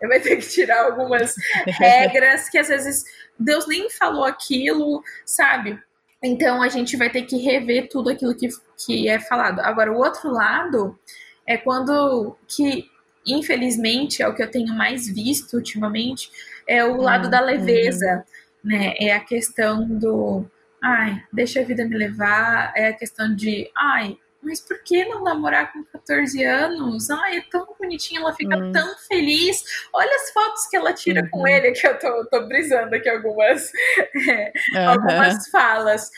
eu vai ter que tirar algumas <laughs> regras que às vezes Deus nem falou aquilo, sabe? Então a gente vai ter que rever tudo aquilo que, que é falado. Agora, o outro lado é quando que, infelizmente, é o que eu tenho mais visto ultimamente, é o lado da uhum. leveza, né? É a questão do ai, deixa a vida me levar, é a questão de ai, mas por que não namorar com 14 anos? Ai, é tão bonitinha, ela fica hum. tão feliz. Olha as fotos que ela tira uhum. com ele, que eu tô, tô brisando aqui algumas, <laughs> é, uhum. algumas falas.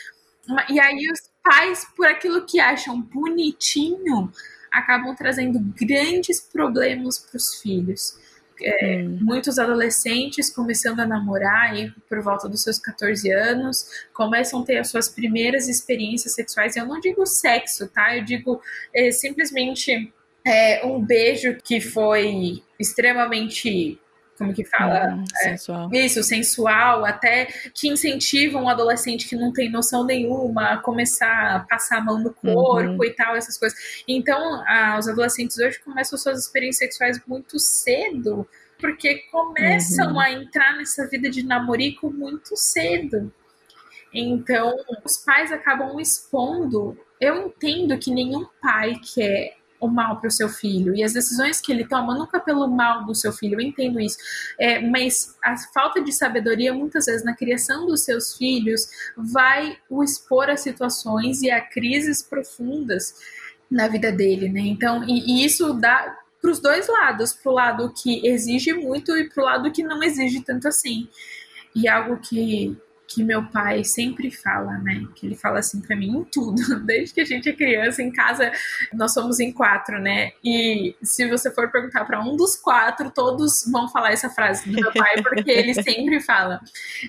E aí os pais, por aquilo que acham bonitinho, acabam trazendo grandes problemas para os filhos é, hum. muitos adolescentes começando a namorar aí por volta dos seus 14 anos, começam a ter as suas primeiras experiências sexuais. Eu não digo sexo, tá? Eu digo é, simplesmente é, um beijo que foi extremamente como que fala? Hum, é, sensual. Isso, sensual, até que incentiva um adolescente que não tem noção nenhuma a começar a passar a mão no corpo uhum. e tal, essas coisas. Então, ah, os adolescentes hoje começam suas experiências sexuais muito cedo, porque começam uhum. a entrar nessa vida de namorico muito cedo. Então, os pais acabam expondo. Eu entendo que nenhum pai quer o mal para o seu filho. E as decisões que ele toma nunca pelo mal do seu filho, eu entendo isso. É, mas a falta de sabedoria, muitas vezes, na criação dos seus filhos, vai o expor a situações e a crises profundas na vida dele, né? Então, e, e isso dá para os dois lados, para o lado que exige muito e para o lado que não exige tanto assim. E algo que que meu pai sempre fala, né? Que ele fala assim para mim em tudo, <laughs> desde que a gente é criança em casa, nós somos em quatro, né? E se você for perguntar para um dos quatro, todos vão falar essa frase do meu pai, porque ele <laughs> sempre fala.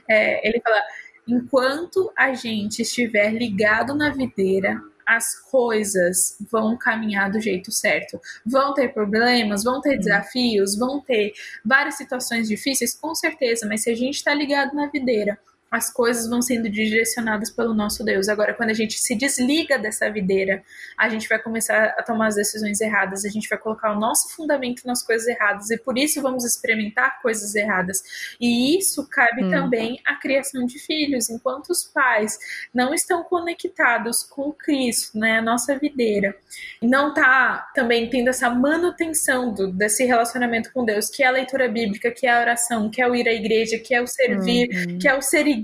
É, ele fala: enquanto a gente estiver ligado na videira, as coisas vão caminhar do jeito certo. Vão ter problemas, vão ter desafios, vão ter várias situações difíceis, com certeza, mas se a gente está ligado na videira, as coisas vão sendo direcionadas pelo nosso Deus. Agora, quando a gente se desliga dessa videira, a gente vai começar a tomar as decisões erradas, a gente vai colocar o nosso fundamento nas coisas erradas e por isso vamos experimentar coisas erradas. E isso cabe hum. também à criação de filhos. Enquanto os pais não estão conectados com Cristo, né, a nossa videira, não tá também tendo essa manutenção do, desse relacionamento com Deus, que é a leitura bíblica, que é a oração, que é o ir à igreja, que é o servir, uhum. que é o ser igreja,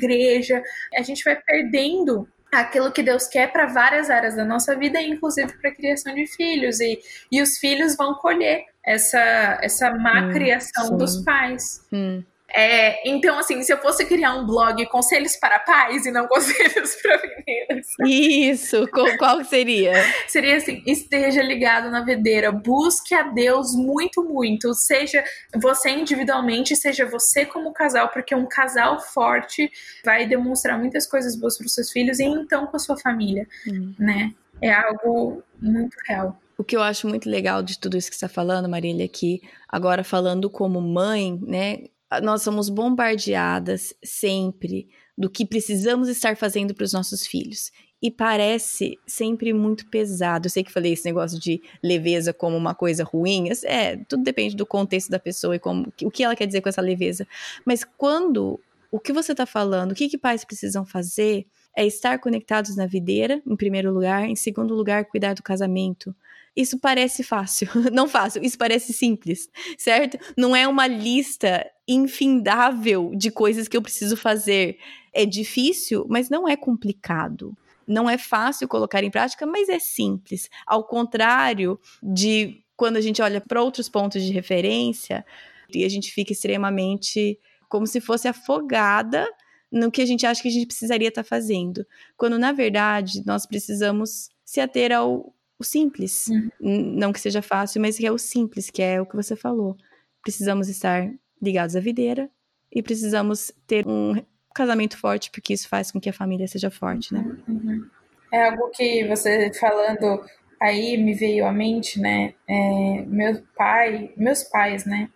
a gente vai perdendo aquilo que Deus quer para várias áreas da nossa vida, inclusive para a criação de filhos. E, e os filhos vão colher essa, essa má hum, criação sim. dos pais. Hum. É, então, assim, se eu fosse criar um blog conselhos para pais e não <laughs> conselhos para meninas. Isso, qual seria? seria assim: esteja ligado na videira, busque a Deus muito, muito. Seja você individualmente, seja você como casal, porque um casal forte vai demonstrar muitas coisas boas para os seus filhos e então com a sua família, hum. né? É algo muito real. O que eu acho muito legal de tudo isso que você está falando, Marília, é que agora falando como mãe, né, nós somos bombardeadas sempre do que precisamos estar fazendo para os nossos filhos. e parece sempre muito pesado. Eu sei que falei esse negócio de leveza como uma coisa ruim, é, tudo depende do contexto da pessoa e como, o que ela quer dizer com essa leveza. Mas quando o que você está falando, o que, que pais precisam fazer é estar conectados na videira, em primeiro lugar, em segundo lugar, cuidar do casamento. Isso parece fácil, <laughs> não fácil, isso parece simples, certo? Não é uma lista infindável de coisas que eu preciso fazer. É difícil, mas não é complicado. Não é fácil colocar em prática, mas é simples. Ao contrário de quando a gente olha para outros pontos de referência e a gente fica extremamente como se fosse afogada no que a gente acha que a gente precisaria estar tá fazendo. Quando, na verdade, nós precisamos se ater ao simples. Uhum. Não que seja fácil, mas que é o simples, que é o que você falou. Precisamos estar ligados à videira e precisamos ter um casamento forte, porque isso faz com que a família seja forte, né? Uhum. É algo que você falando aí me veio à mente, né? É, meu pai, meus pais, né?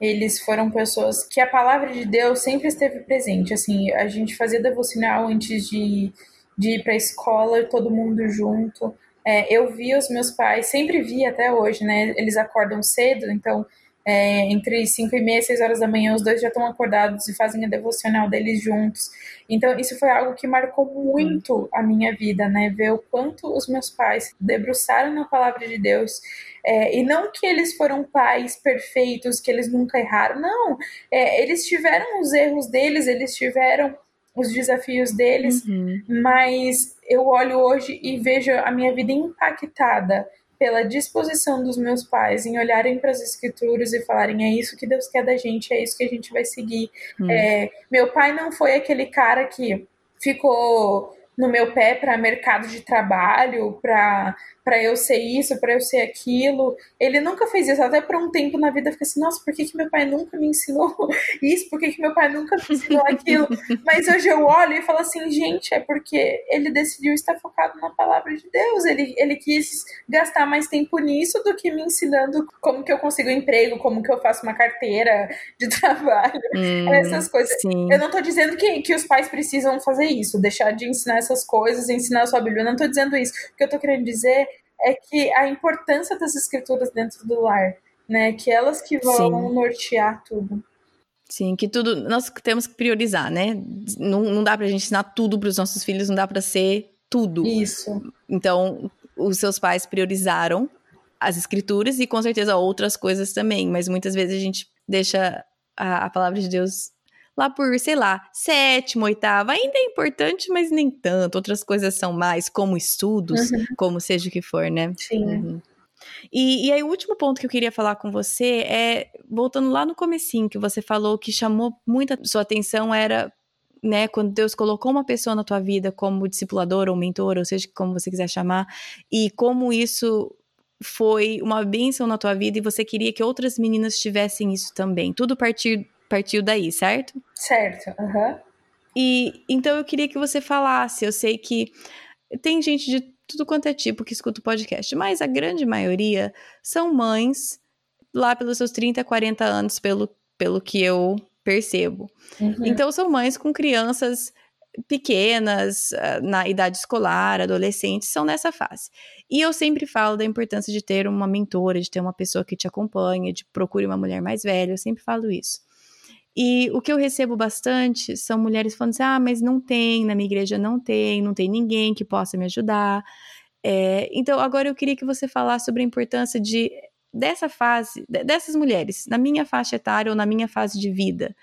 Eles foram pessoas que a palavra de Deus sempre esteve presente. Assim, a gente fazia devocional antes de, de ir para a escola, todo mundo junto. É, eu vi os meus pais, sempre vi até hoje, né? Eles acordam cedo, então é, entre 5 e meia e 6 horas da manhã, os dois já estão acordados e fazem a devocional deles juntos. Então, isso foi algo que marcou muito a minha vida, né? Ver o quanto os meus pais debruçaram na palavra de Deus. É, e não que eles foram pais perfeitos, que eles nunca erraram, não. É, eles tiveram os erros deles, eles tiveram os desafios deles, uhum. mas eu olho hoje e vejo a minha vida impactada pela disposição dos meus pais em olharem para as escrituras e falarem é isso que Deus quer da gente, é isso que a gente vai seguir. Hum. É, meu pai não foi aquele cara que ficou no meu pé para mercado de trabalho, para para eu ser isso, para eu ser aquilo. Ele nunca fez isso, até por um tempo na vida eu fiquei assim, nossa, por que, que meu pai nunca me ensinou <laughs> isso? Por que, que meu pai nunca me ensinou aquilo? <laughs> Mas hoje eu olho e falo assim, gente, é porque ele decidiu estar focado na palavra de Deus. Ele, ele quis gastar mais tempo nisso do que me ensinando como que eu consigo emprego, como que eu faço uma carteira de <laughs> trabalho, hum, essas coisas. Sim. Eu não tô dizendo que, que os pais precisam fazer isso, deixar de ensinar essas coisas, ensinar a sua Bíblia. Eu não tô dizendo isso. O que eu tô querendo dizer é que a importância das escrituras dentro do lar, né? Que elas que vão Sim. nortear tudo. Sim, que tudo nós temos que priorizar, né? Não, não dá pra gente ensinar tudo para os nossos filhos, não dá para ser tudo. Isso. Então, os seus pais priorizaram as escrituras e com certeza outras coisas também, mas muitas vezes a gente deixa a, a palavra de Deus lá por, sei lá, sétimo, oitava, ainda é importante, mas nem tanto. Outras coisas são mais, como estudos, uhum. como seja o que for, né? Sim. Uhum. E, e aí, o último ponto que eu queria falar com você é, voltando lá no comecinho, que você falou que chamou muita sua atenção, era né, quando Deus colocou uma pessoa na tua vida como discipulador ou mentor, ou seja, como você quiser chamar, e como isso foi uma bênção na tua vida e você queria que outras meninas tivessem isso também. Tudo partir partiu daí, certo? Certo. Uhum. E então eu queria que você falasse. Eu sei que tem gente de tudo quanto é tipo que escuta o podcast, mas a grande maioria são mães lá pelos seus 30, 40 anos, pelo, pelo que eu percebo. Uhum. Então são mães com crianças pequenas, ah, na idade escolar, adolescentes, são nessa fase. E eu sempre falo da importância de ter uma mentora, de ter uma pessoa que te acompanha, de procure uma mulher mais velha, eu sempre falo isso. E o que eu recebo bastante são mulheres falando assim: ah, mas não tem, na minha igreja não tem, não tem ninguém que possa me ajudar. É, então, agora eu queria que você falasse sobre a importância de dessa fase, dessas mulheres, na minha faixa etária ou na minha fase de vida.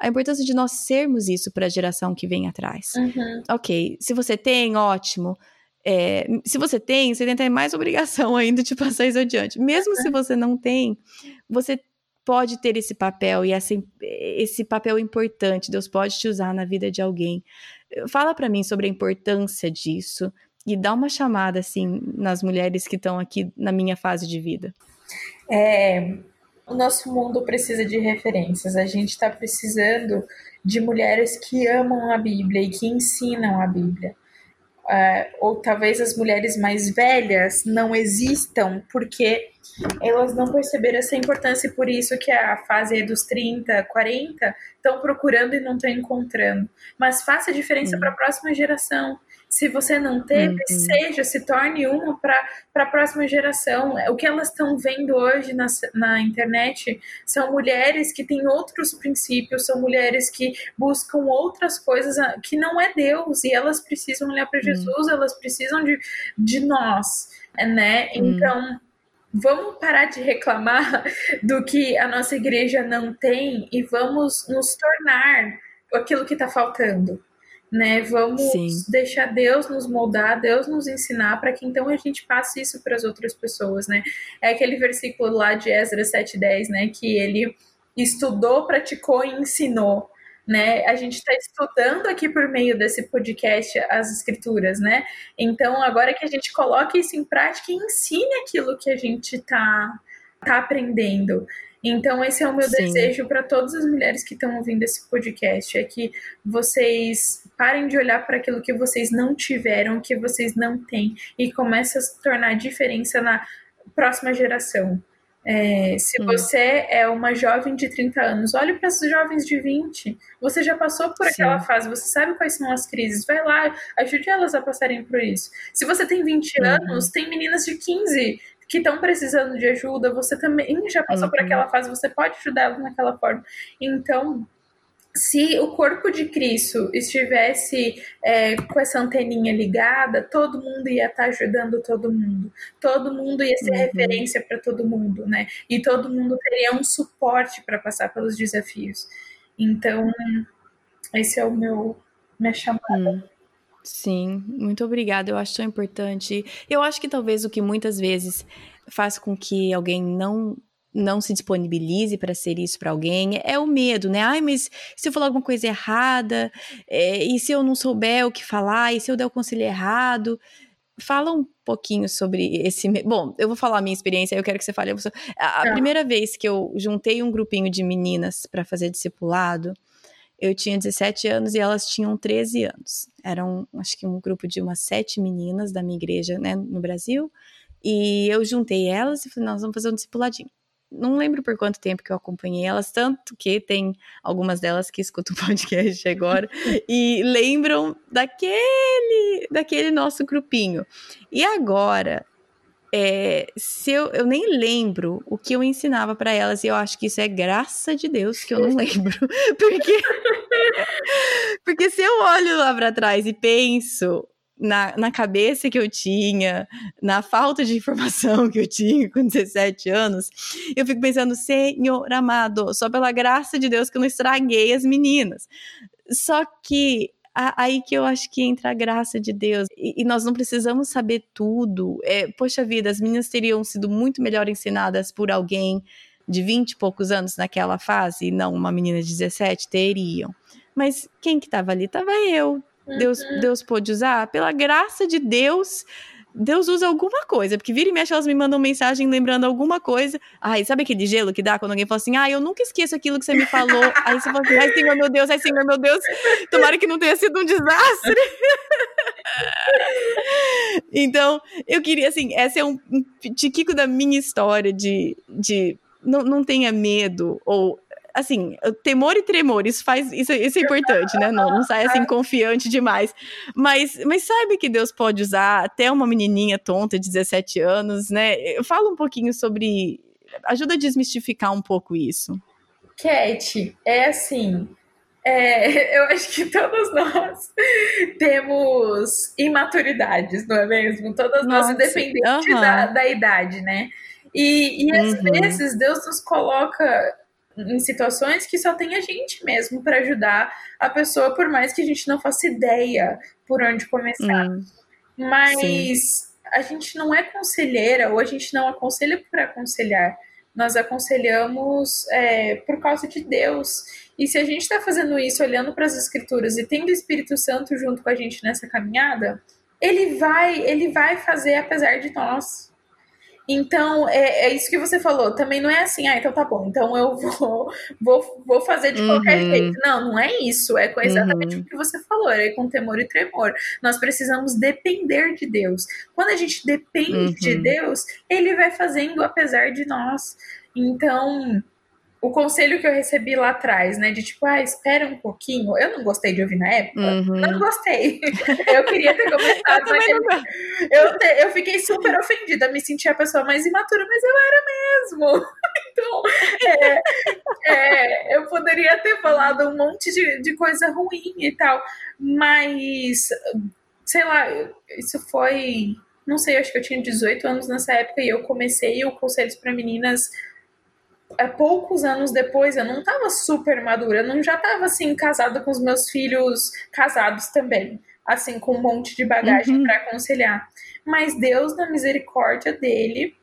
A importância de nós sermos isso para a geração que vem atrás. Uhum. Ok, se você tem, ótimo. É, se você tem, você tem até mais obrigação <laughs> ainda de passar isso adiante. Mesmo uhum. se você não tem, você pode ter esse papel e essa, esse papel importante, Deus pode te usar na vida de alguém. Fala para mim sobre a importância disso e dá uma chamada assim nas mulheres que estão aqui na minha fase de vida. É, o nosso mundo precisa de referências. A gente está precisando de mulheres que amam a Bíblia e que ensinam a Bíblia. Uh, ou talvez as mulheres mais velhas não existam porque elas não perceberam essa importância e por isso que a fase dos 30, 40 estão procurando e não estão encontrando. Mas faça a diferença para a próxima geração. Se você não teve, uhum. seja, se torne uma para a próxima geração. O que elas estão vendo hoje na, na internet são mulheres que têm outros princípios, são mulheres que buscam outras coisas ah, que não é Deus, e elas precisam olhar para uhum. Jesus, elas precisam de, de nós, né? Uhum. Então vamos parar de reclamar <laughs> do que a nossa igreja não tem e vamos nos tornar aquilo que está faltando. Né? Vamos Sim. deixar Deus nos moldar, Deus nos ensinar, para que então a gente passe isso para as outras pessoas, né? É aquele versículo lá de Esdras 7:10, né, que ele estudou, praticou e ensinou né? A gente está estudando aqui por meio desse podcast as escrituras, né? Então, agora que a gente coloque isso em prática e ensine aquilo que a gente está tá aprendendo. Então, esse é o meu Sim. desejo para todas as mulheres que estão ouvindo esse podcast: é que vocês parem de olhar para aquilo que vocês não tiveram, que vocês não têm, e comecem a se tornar diferença na próxima geração. É, se hum. você é uma jovem de 30 anos, olhe para esses jovens de 20. Você já passou por Sim. aquela fase, você sabe quais são as crises. Vai lá, ajude elas a passarem por isso. Se você tem 20 uhum. anos, tem meninas de 15 que estão precisando de ajuda, você também já passou por aquela fase, você pode ajudar elas naquela forma. Então, se o corpo de Cristo estivesse é, com essa anteninha ligada, todo mundo ia estar tá ajudando todo mundo, todo mundo ia ser uhum. referência para todo mundo, né? E todo mundo teria um suporte para passar pelos desafios. Então, esse é o meu minha chamada. Hum. Sim, muito obrigada. Eu acho tão importante. Eu acho que talvez o que muitas vezes faz com que alguém não não se disponibilize para ser isso para alguém, é o medo, né? Ai, mas se eu falar alguma coisa errada, é, e se eu não souber o que falar, e se eu der o conselho errado? Fala um pouquinho sobre esse. Bom, eu vou falar a minha experiência, eu quero que você fale. A, a tá. primeira vez que eu juntei um grupinho de meninas para fazer discipulado, eu tinha 17 anos e elas tinham 13 anos. Eram, acho que, um grupo de umas sete meninas da minha igreja, né, no Brasil. E eu juntei elas e falei, nós vamos fazer um discipuladinho não lembro por quanto tempo que eu acompanhei elas, tanto que tem algumas delas que escutam o <laughs> podcast agora <laughs> e lembram daquele, daquele nosso grupinho. E agora, é, se eu, eu nem lembro o que eu ensinava para elas, e eu acho que isso é graça de Deus que eu não <laughs> lembro. Porque, porque se eu olho lá para trás e penso na, na cabeça que eu tinha, na falta de informação <laughs> que eu tinha com 17 anos, eu fico pensando, Senhor amado, só pela graça de Deus que eu não estraguei as meninas. Só que aí que eu acho que entra a graça de Deus. E, e, nós não precisamos saber tudo. É, poxa vida, as meninas teriam sido muito melhor ensinadas por alguém de 20 e poucos anos naquela fase, não uma menina de 17, teriam. Mas quem que estava ali? Tava eu, Deus, uhum. Deus pôde usar? Pela graça de Deus, Deus usa alguma coisa, porque vira e mexe elas me mandam mensagem lembrando alguma coisa. Ai, sabe aquele gelo que dá quando alguém fala assim, ah, eu nunca esqueço aquilo que você me falou. <laughs> Aí você fala assim, ai, Senhor, meu Deus, ai, Senhor, meu Deus, tomara que não tenha sido um desastre. <laughs> então, eu queria, assim, essa é um, tiquico da minha história de, de não, não tenha medo, ou assim, temor e tremor, isso faz, isso, isso é importante, né? Não, não sai assim confiante demais. Mas, mas sabe que Deus pode usar até uma menininha tonta de 17 anos, né? Fala um pouquinho sobre, ajuda a desmistificar um pouco isso. Cat, é assim, é, <laughs> eu acho que todos nós <laughs> temos imaturidades, não é mesmo? Todas Nossa, nós, independente da, da idade, né? E, e às uhum. vezes Deus nos coloca em situações que só tem a gente mesmo para ajudar a pessoa, por mais que a gente não faça ideia por onde começar. Hum, Mas sim. a gente não é conselheira ou a gente não aconselha por aconselhar. Nós aconselhamos é, por causa de Deus. E se a gente está fazendo isso olhando para as Escrituras e tendo o Espírito Santo junto com a gente nessa caminhada, ele vai, ele vai fazer apesar de nós. Então, é, é, isso que você falou. Também não é assim, ah, então tá bom, então eu <laughs> vou, vou, vou fazer de uhum. qualquer jeito. Não, não é isso. É exatamente uhum. o que você falou, é com temor e tremor. Nós precisamos depender de Deus. Quando a gente depende uhum. de Deus, Ele vai fazendo apesar de nós. Então, o conselho que eu recebi lá atrás, né? De tipo, ah, espera um pouquinho. Eu não gostei de ouvir na época. Uhum. Não gostei. <laughs> Eu queria ter começado eu naquele. Eu, te... eu fiquei super ofendida, me senti a pessoa mais imatura, mas eu era mesmo. <laughs> Então, é, é, eu poderia ter falado um monte de, de coisa ruim e tal, mas sei lá, isso foi. Não sei, acho que eu tinha 18 anos nessa época e eu comecei o Conselhos para Meninas é, poucos anos depois, eu não tava super madura, eu não já tava assim, casada com os meus filhos casados também, assim, com um monte de bagagem uhum. para aconselhar. Mas Deus, na misericórdia dele,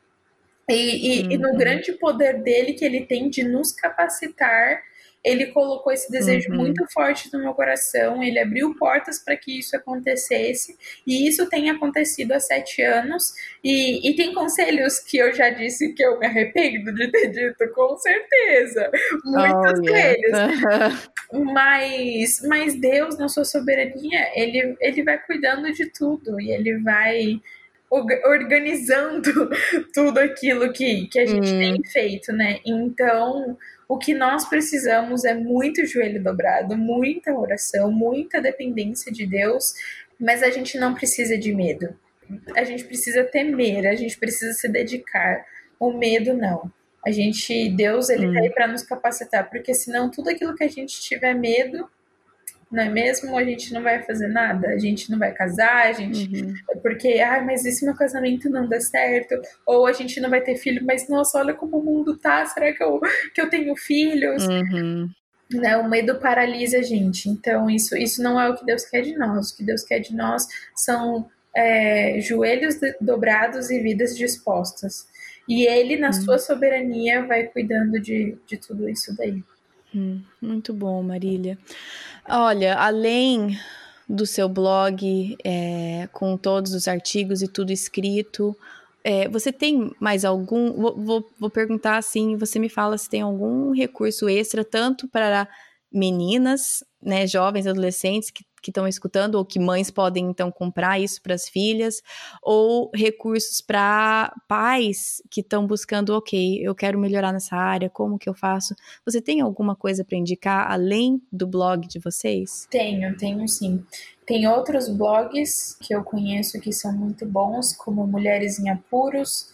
e, e, uhum. e, no uhum. grande poder dele que ele tem de nos capacitar ele colocou esse desejo uhum. muito forte no meu coração, ele abriu portas para que isso acontecesse, e isso tem acontecido há sete anos. E, e tem conselhos que eu já disse que eu me arrependo de ter dito, com certeza, muitos oh, deles. Yeah. <laughs> mas, mas Deus, na sua soberania, ele, ele vai cuidando de tudo, e ele vai organizando <laughs> tudo aquilo que, que a gente hum. tem feito, né? Então, o que nós precisamos é muito joelho dobrado, muita oração, muita dependência de Deus, mas a gente não precisa de medo. A gente precisa temer, a gente precisa se dedicar. O medo não. A gente, Deus, ele hum. tá aí para nos capacitar, porque senão tudo aquilo que a gente tiver medo, não é mesmo? A gente não vai fazer nada, a gente não vai casar, a gente. Uhum. Porque, ah, mas e se meu casamento não der certo? Ou a gente não vai ter filho, mas nossa, olha como o mundo tá, será que eu, que eu tenho filhos? Uhum. Né, o medo paralisa a gente. Então, isso, isso não é o que Deus quer de nós. O que Deus quer de nós são é, joelhos dobrados e vidas dispostas. E Ele, na uhum. sua soberania, vai cuidando de, de tudo isso daí. Hum, muito bom, Marília. Olha, além do seu blog, é, com todos os artigos e tudo escrito, é, você tem mais algum? Vou, vou, vou, perguntar assim, você me fala se tem algum recurso extra, tanto para meninas, né, jovens, adolescentes que que estão escutando ou que mães podem então comprar isso para as filhas ou recursos para pais que estão buscando, ok, eu quero melhorar nessa área, como que eu faço? Você tem alguma coisa para indicar além do blog de vocês? Tenho, tenho sim. Tem outros blogs que eu conheço que são muito bons, como Mulheres em Apuros,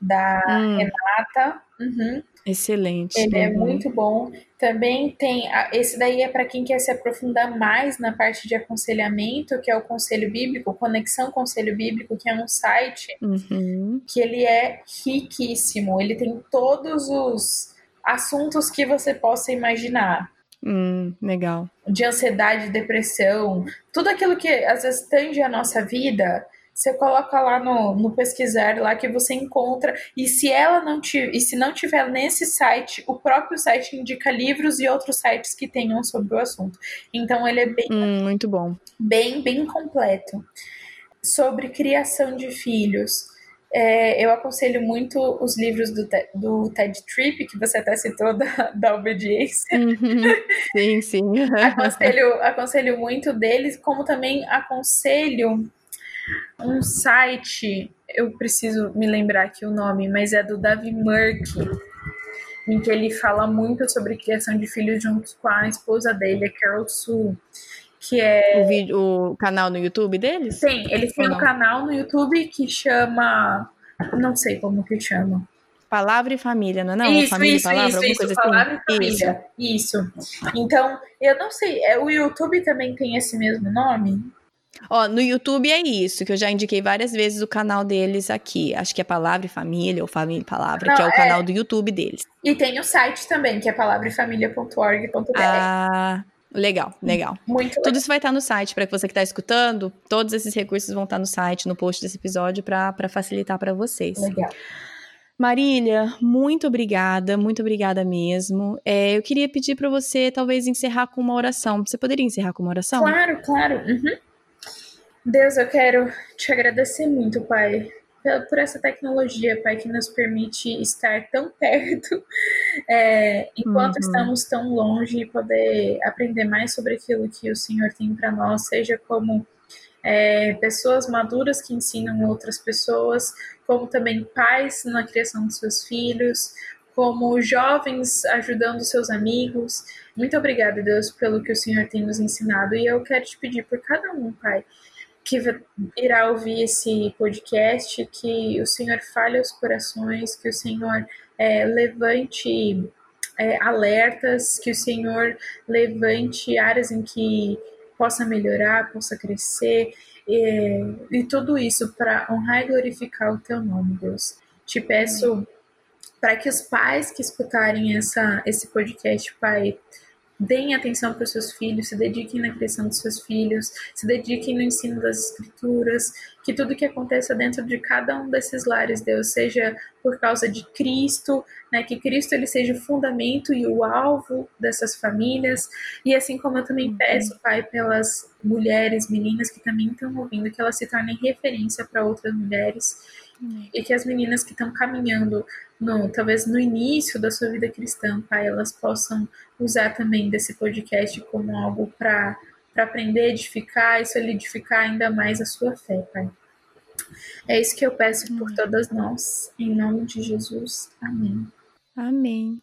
da hum. Renata. Uhum. Excelente. Ele é muito bom. Também tem. Esse daí é para quem quer se aprofundar mais na parte de aconselhamento, que é o Conselho Bíblico, Conexão Conselho Bíblico, que é um site uhum. que ele é riquíssimo. Ele tem todos os assuntos que você possa imaginar. Hum, legal. De ansiedade, depressão, tudo aquilo que às vezes tange a nossa vida você coloca lá no, no pesquisar lá que você encontra e se ela não tiver, e se não tiver nesse site, o próprio site indica livros e outros sites que tenham sobre o assunto. Então ele é bem hum, muito bom, bem bem completo sobre criação de filhos. É, eu aconselho muito os livros do, do TED Trip, que você até citou da, da obediência. Uhum. Sim, sim. <laughs> aconselho, aconselho muito deles, como também aconselho um site, eu preciso me lembrar aqui o nome, mas é do Davi Murk, em que ele fala muito sobre criação de filhos junto com a esposa dele, a Carol Sue. Que é. O, vídeo, o canal no YouTube deles? Tem, ele tem um canal no YouTube que chama. Não sei como que chama. Palavra e família, não é? Não? Isso, família isso, palavra, isso, isso, palavra assim? e família. Isso. isso. Então, eu não sei, é, o YouTube também tem esse mesmo nome? Ó, no YouTube é isso, que eu já indiquei várias vezes o canal deles aqui. Acho que é Palavra e Família, ou Família e Palavra, Não, que é o é... canal do YouTube deles. E tem o site também, que é palavraefamilia.org.br. Ah, legal, legal. Muito Tudo isso vai estar no site, para você que está escutando, todos esses recursos vão estar no site, no post desse episódio, para facilitar para vocês. Legal. Marília, muito obrigada, muito obrigada mesmo. É, eu queria pedir para você, talvez, encerrar com uma oração. Você poderia encerrar com uma oração? Claro, claro. Uhum. Deus, eu quero te agradecer muito, Pai, por essa tecnologia, Pai, que nos permite estar tão <laughs> perto, é, enquanto uhum. estamos tão longe, e poder aprender mais sobre aquilo que o Senhor tem para nós, seja como é, pessoas maduras que ensinam outras pessoas, como também pais na criação dos seus filhos, como jovens ajudando seus amigos. Muito obrigada, Deus, pelo que o Senhor tem nos ensinado. E eu quero te pedir por cada um, Pai, que irá ouvir esse podcast, que o Senhor fale aos corações, que o Senhor é, levante é, alertas, que o Senhor levante áreas em que possa melhorar, possa crescer, e, e tudo isso para honrar e glorificar o teu nome, Deus. Te peço para que os pais que escutarem essa, esse podcast, Pai, deem atenção para os seus filhos, se dediquem na criação dos seus filhos, se dediquem no ensino das escrituras, que tudo que aconteça dentro de cada um desses lares, Deus, seja por causa de Cristo, né, que Cristo ele seja o fundamento e o alvo dessas famílias, e assim como eu também uhum. peço, Pai, pelas mulheres, meninas que também estão ouvindo, que elas se tornem referência para outras mulheres. E que as meninas que estão caminhando no, talvez no início da sua vida cristã, pai, elas possam usar também desse podcast como algo para aprender, edificar e solidificar ainda mais a sua fé, pai. É isso que eu peço por todas nós, em nome de Jesus. Amém. Amém.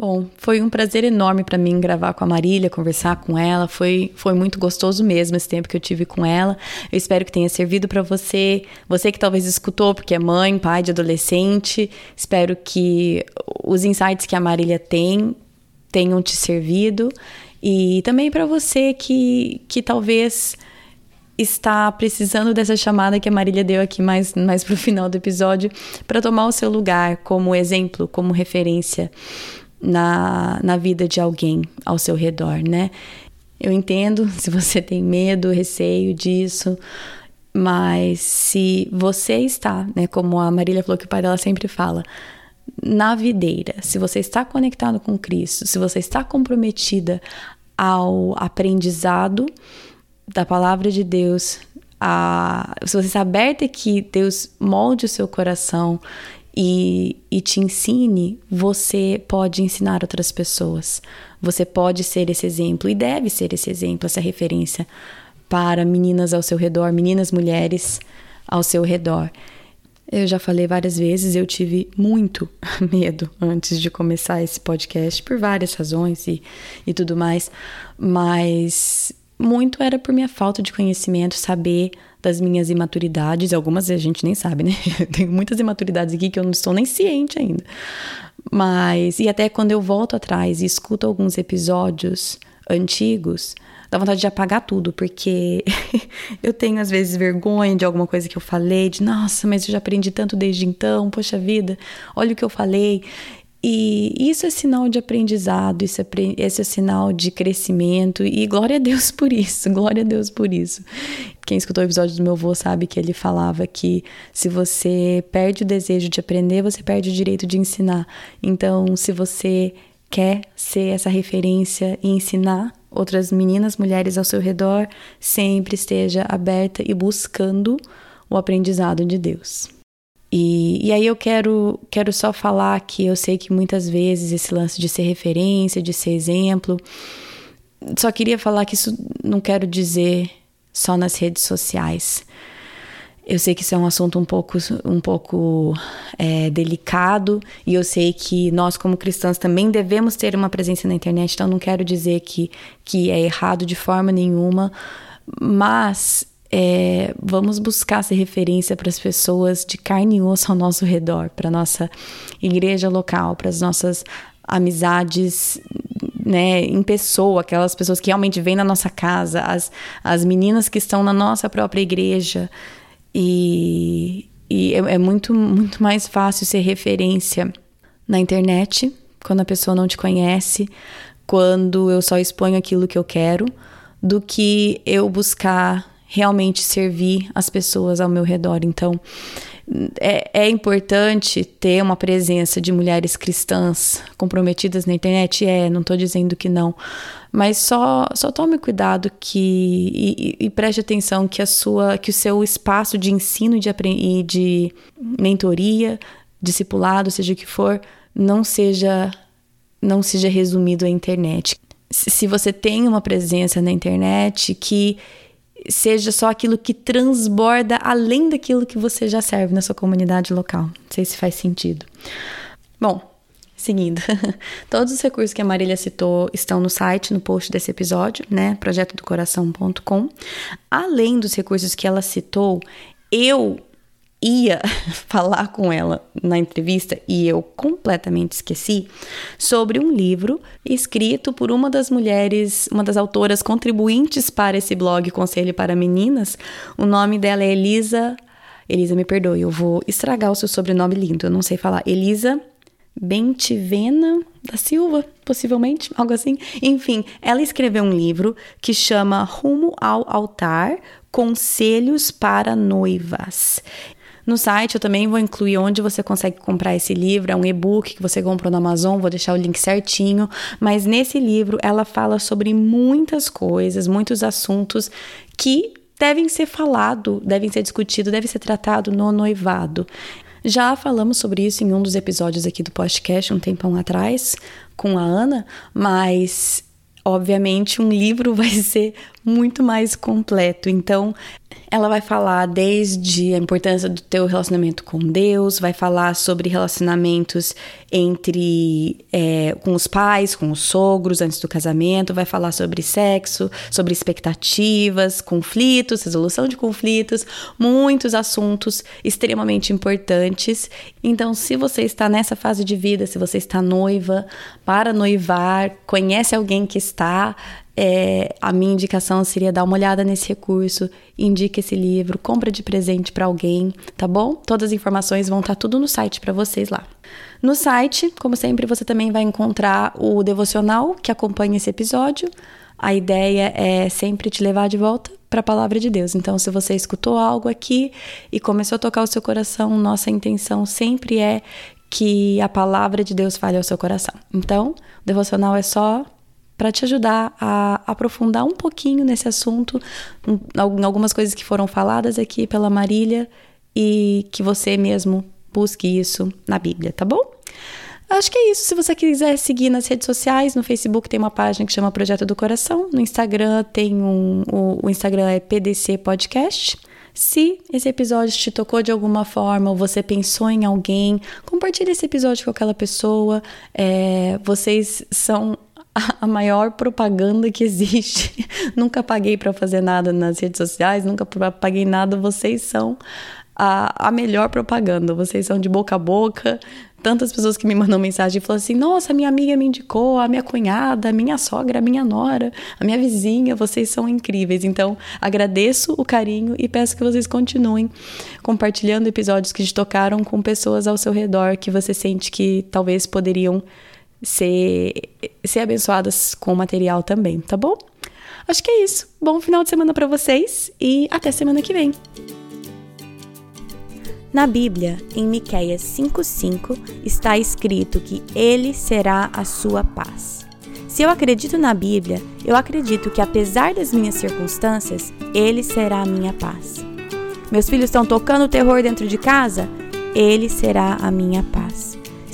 Bom, foi um prazer enorme para mim gravar com a Marília, conversar com ela. Foi, foi muito gostoso mesmo esse tempo que eu tive com ela. Eu espero que tenha servido para você, você que talvez escutou porque é mãe, pai de adolescente. Espero que os insights que a Marília tem tenham te servido e também para você que que talvez está precisando dessa chamada que a Marília deu aqui mais, mais para o final do episódio para tomar o seu lugar como exemplo, como referência na, na vida de alguém ao seu redor, né? Eu entendo <laughs> se você tem medo, receio disso, mas se você está, né, como a Marília falou que o pai dela sempre fala, na videira, se você está conectado com Cristo, se você está comprometida ao aprendizado da palavra de Deus, a, se você está aberta que Deus molde o seu coração e, e te ensine, você pode ensinar outras pessoas. Você pode ser esse exemplo e deve ser esse exemplo, essa referência para meninas ao seu redor, meninas, mulheres ao seu redor. Eu já falei várias vezes, eu tive muito <laughs> medo antes de começar esse podcast, por várias razões e, e tudo mais, mas muito era por minha falta de conhecimento, saber das minhas imaturidades, algumas a gente nem sabe, né? <laughs> Tenho muitas imaturidades aqui que eu não estou nem ciente ainda. Mas, e até quando eu volto atrás e escuto alguns episódios antigos, dá vontade de apagar tudo, porque <laughs> eu tenho às vezes vergonha de alguma coisa que eu falei, de nossa, mas eu já aprendi tanto desde então, poxa vida, olha o que eu falei. E isso é sinal de aprendizado, isso é, esse é sinal de crescimento, e glória a Deus por isso, <laughs> glória a Deus por isso. Quem escutou o episódio do meu avô sabe que ele falava que se você perde o desejo de aprender, você perde o direito de ensinar. Então, se você quer ser essa referência e ensinar outras meninas, mulheres ao seu redor, sempre esteja aberta e buscando o aprendizado de Deus. E, e aí eu quero, quero só falar que eu sei que muitas vezes esse lance de ser referência, de ser exemplo, só queria falar que isso não quero dizer só nas redes sociais. Eu sei que isso é um assunto um pouco, um pouco é, delicado e eu sei que nós, como cristãos, também devemos ter uma presença na internet, então não quero dizer que, que é errado de forma nenhuma, mas é, vamos buscar ser referência para as pessoas de carne e osso ao nosso redor, para nossa igreja local, para as nossas amizades né, em pessoa, aquelas pessoas que realmente vêm na nossa casa, as, as meninas que estão na nossa própria igreja. E, e é, é muito, muito mais fácil ser referência na internet, quando a pessoa não te conhece, quando eu só exponho aquilo que eu quero, do que eu buscar realmente servir as pessoas ao meu redor. Então, é, é, importante ter uma presença de mulheres cristãs comprometidas na internet? É, não estou dizendo que não. Mas só, só tome cuidado que, e, e, preste atenção que, a sua, que o seu espaço de ensino e de, e de mentoria, discipulado, seja o que for, não seja, não seja resumido à internet. Se você tem uma presença na internet que seja só aquilo que transborda além daquilo que você já serve na sua comunidade local. sei se faz sentido. Bom, seguindo. <laughs> Todos os recursos que a Marília citou estão no site, no post desse episódio, né? projetodocoração.com. Além dos recursos que ela citou, eu ia <laughs> falar com ela na entrevista e eu completamente esqueci sobre um livro escrito por uma das mulheres, uma das autoras contribuintes para esse blog Conselho para Meninas. O nome dela é Elisa. Elisa, me perdoe, eu vou estragar o seu sobrenome lindo, eu não sei falar. Elisa Bentivena da Silva, possivelmente, algo assim. Enfim, ela escreveu um livro que chama Rumo ao Altar: Conselhos para Noivas. No site eu também vou incluir onde você consegue comprar esse livro, é um e-book que você comprou na Amazon, vou deixar o link certinho, mas nesse livro ela fala sobre muitas coisas, muitos assuntos que devem ser falado, devem ser discutidos, devem ser tratado no noivado. Já falamos sobre isso em um dos episódios aqui do podcast um tempão atrás com a Ana, mas obviamente um livro <laughs> vai ser muito mais completo. Então, ela vai falar desde a importância do teu relacionamento com Deus, vai falar sobre relacionamentos entre é, com os pais, com os sogros antes do casamento, vai falar sobre sexo, sobre expectativas, conflitos, resolução de conflitos, muitos assuntos extremamente importantes. Então, se você está nessa fase de vida, se você está noiva, para noivar, conhece alguém que está é, a minha indicação seria dar uma olhada nesse recurso, indique esse livro, compra de presente para alguém, tá bom? Todas as informações vão estar tá tudo no site para vocês lá. No site, como sempre, você também vai encontrar o devocional que acompanha esse episódio. A ideia é sempre te levar de volta para a palavra de Deus. Então, se você escutou algo aqui e começou a tocar o seu coração, nossa intenção sempre é que a palavra de Deus fale ao seu coração. Então, o devocional é só para te ajudar a aprofundar um pouquinho nesse assunto, em algumas coisas que foram faladas aqui pela Marília e que você mesmo busque isso na Bíblia, tá bom? Acho que é isso. Se você quiser seguir nas redes sociais, no Facebook tem uma página que chama Projeto do Coração, no Instagram tem um. O, o Instagram é PDC Podcast. Se esse episódio te tocou de alguma forma ou você pensou em alguém, compartilhe esse episódio com aquela pessoa. É, vocês são a maior propaganda que existe. <laughs> nunca paguei para fazer nada nas redes sociais, nunca paguei nada. Vocês são a, a melhor propaganda. Vocês são de boca a boca. Tantas pessoas que me mandam mensagem e falam assim: Nossa, minha amiga me indicou, a minha cunhada, a minha sogra, a minha nora, a minha vizinha, vocês são incríveis. Então, agradeço o carinho e peço que vocês continuem compartilhando episódios que te tocaram com pessoas ao seu redor que você sente que talvez poderiam ser, ser abençoadas com o material também, tá bom? Acho que é isso. Bom final de semana para vocês e até semana que vem. Na Bíblia, em Miqueias 5:5, está escrito que ele será a sua paz. Se eu acredito na Bíblia, eu acredito que apesar das minhas circunstâncias, ele será a minha paz. Meus filhos estão tocando terror dentro de casa? Ele será a minha paz.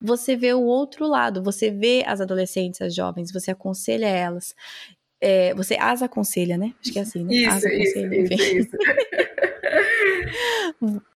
você vê o outro lado, você vê as adolescentes, as jovens, você aconselha elas. É, você as aconselha, né? Acho que é assim, né? Isso, as aconselha, isso, isso, isso. <laughs> <laughs>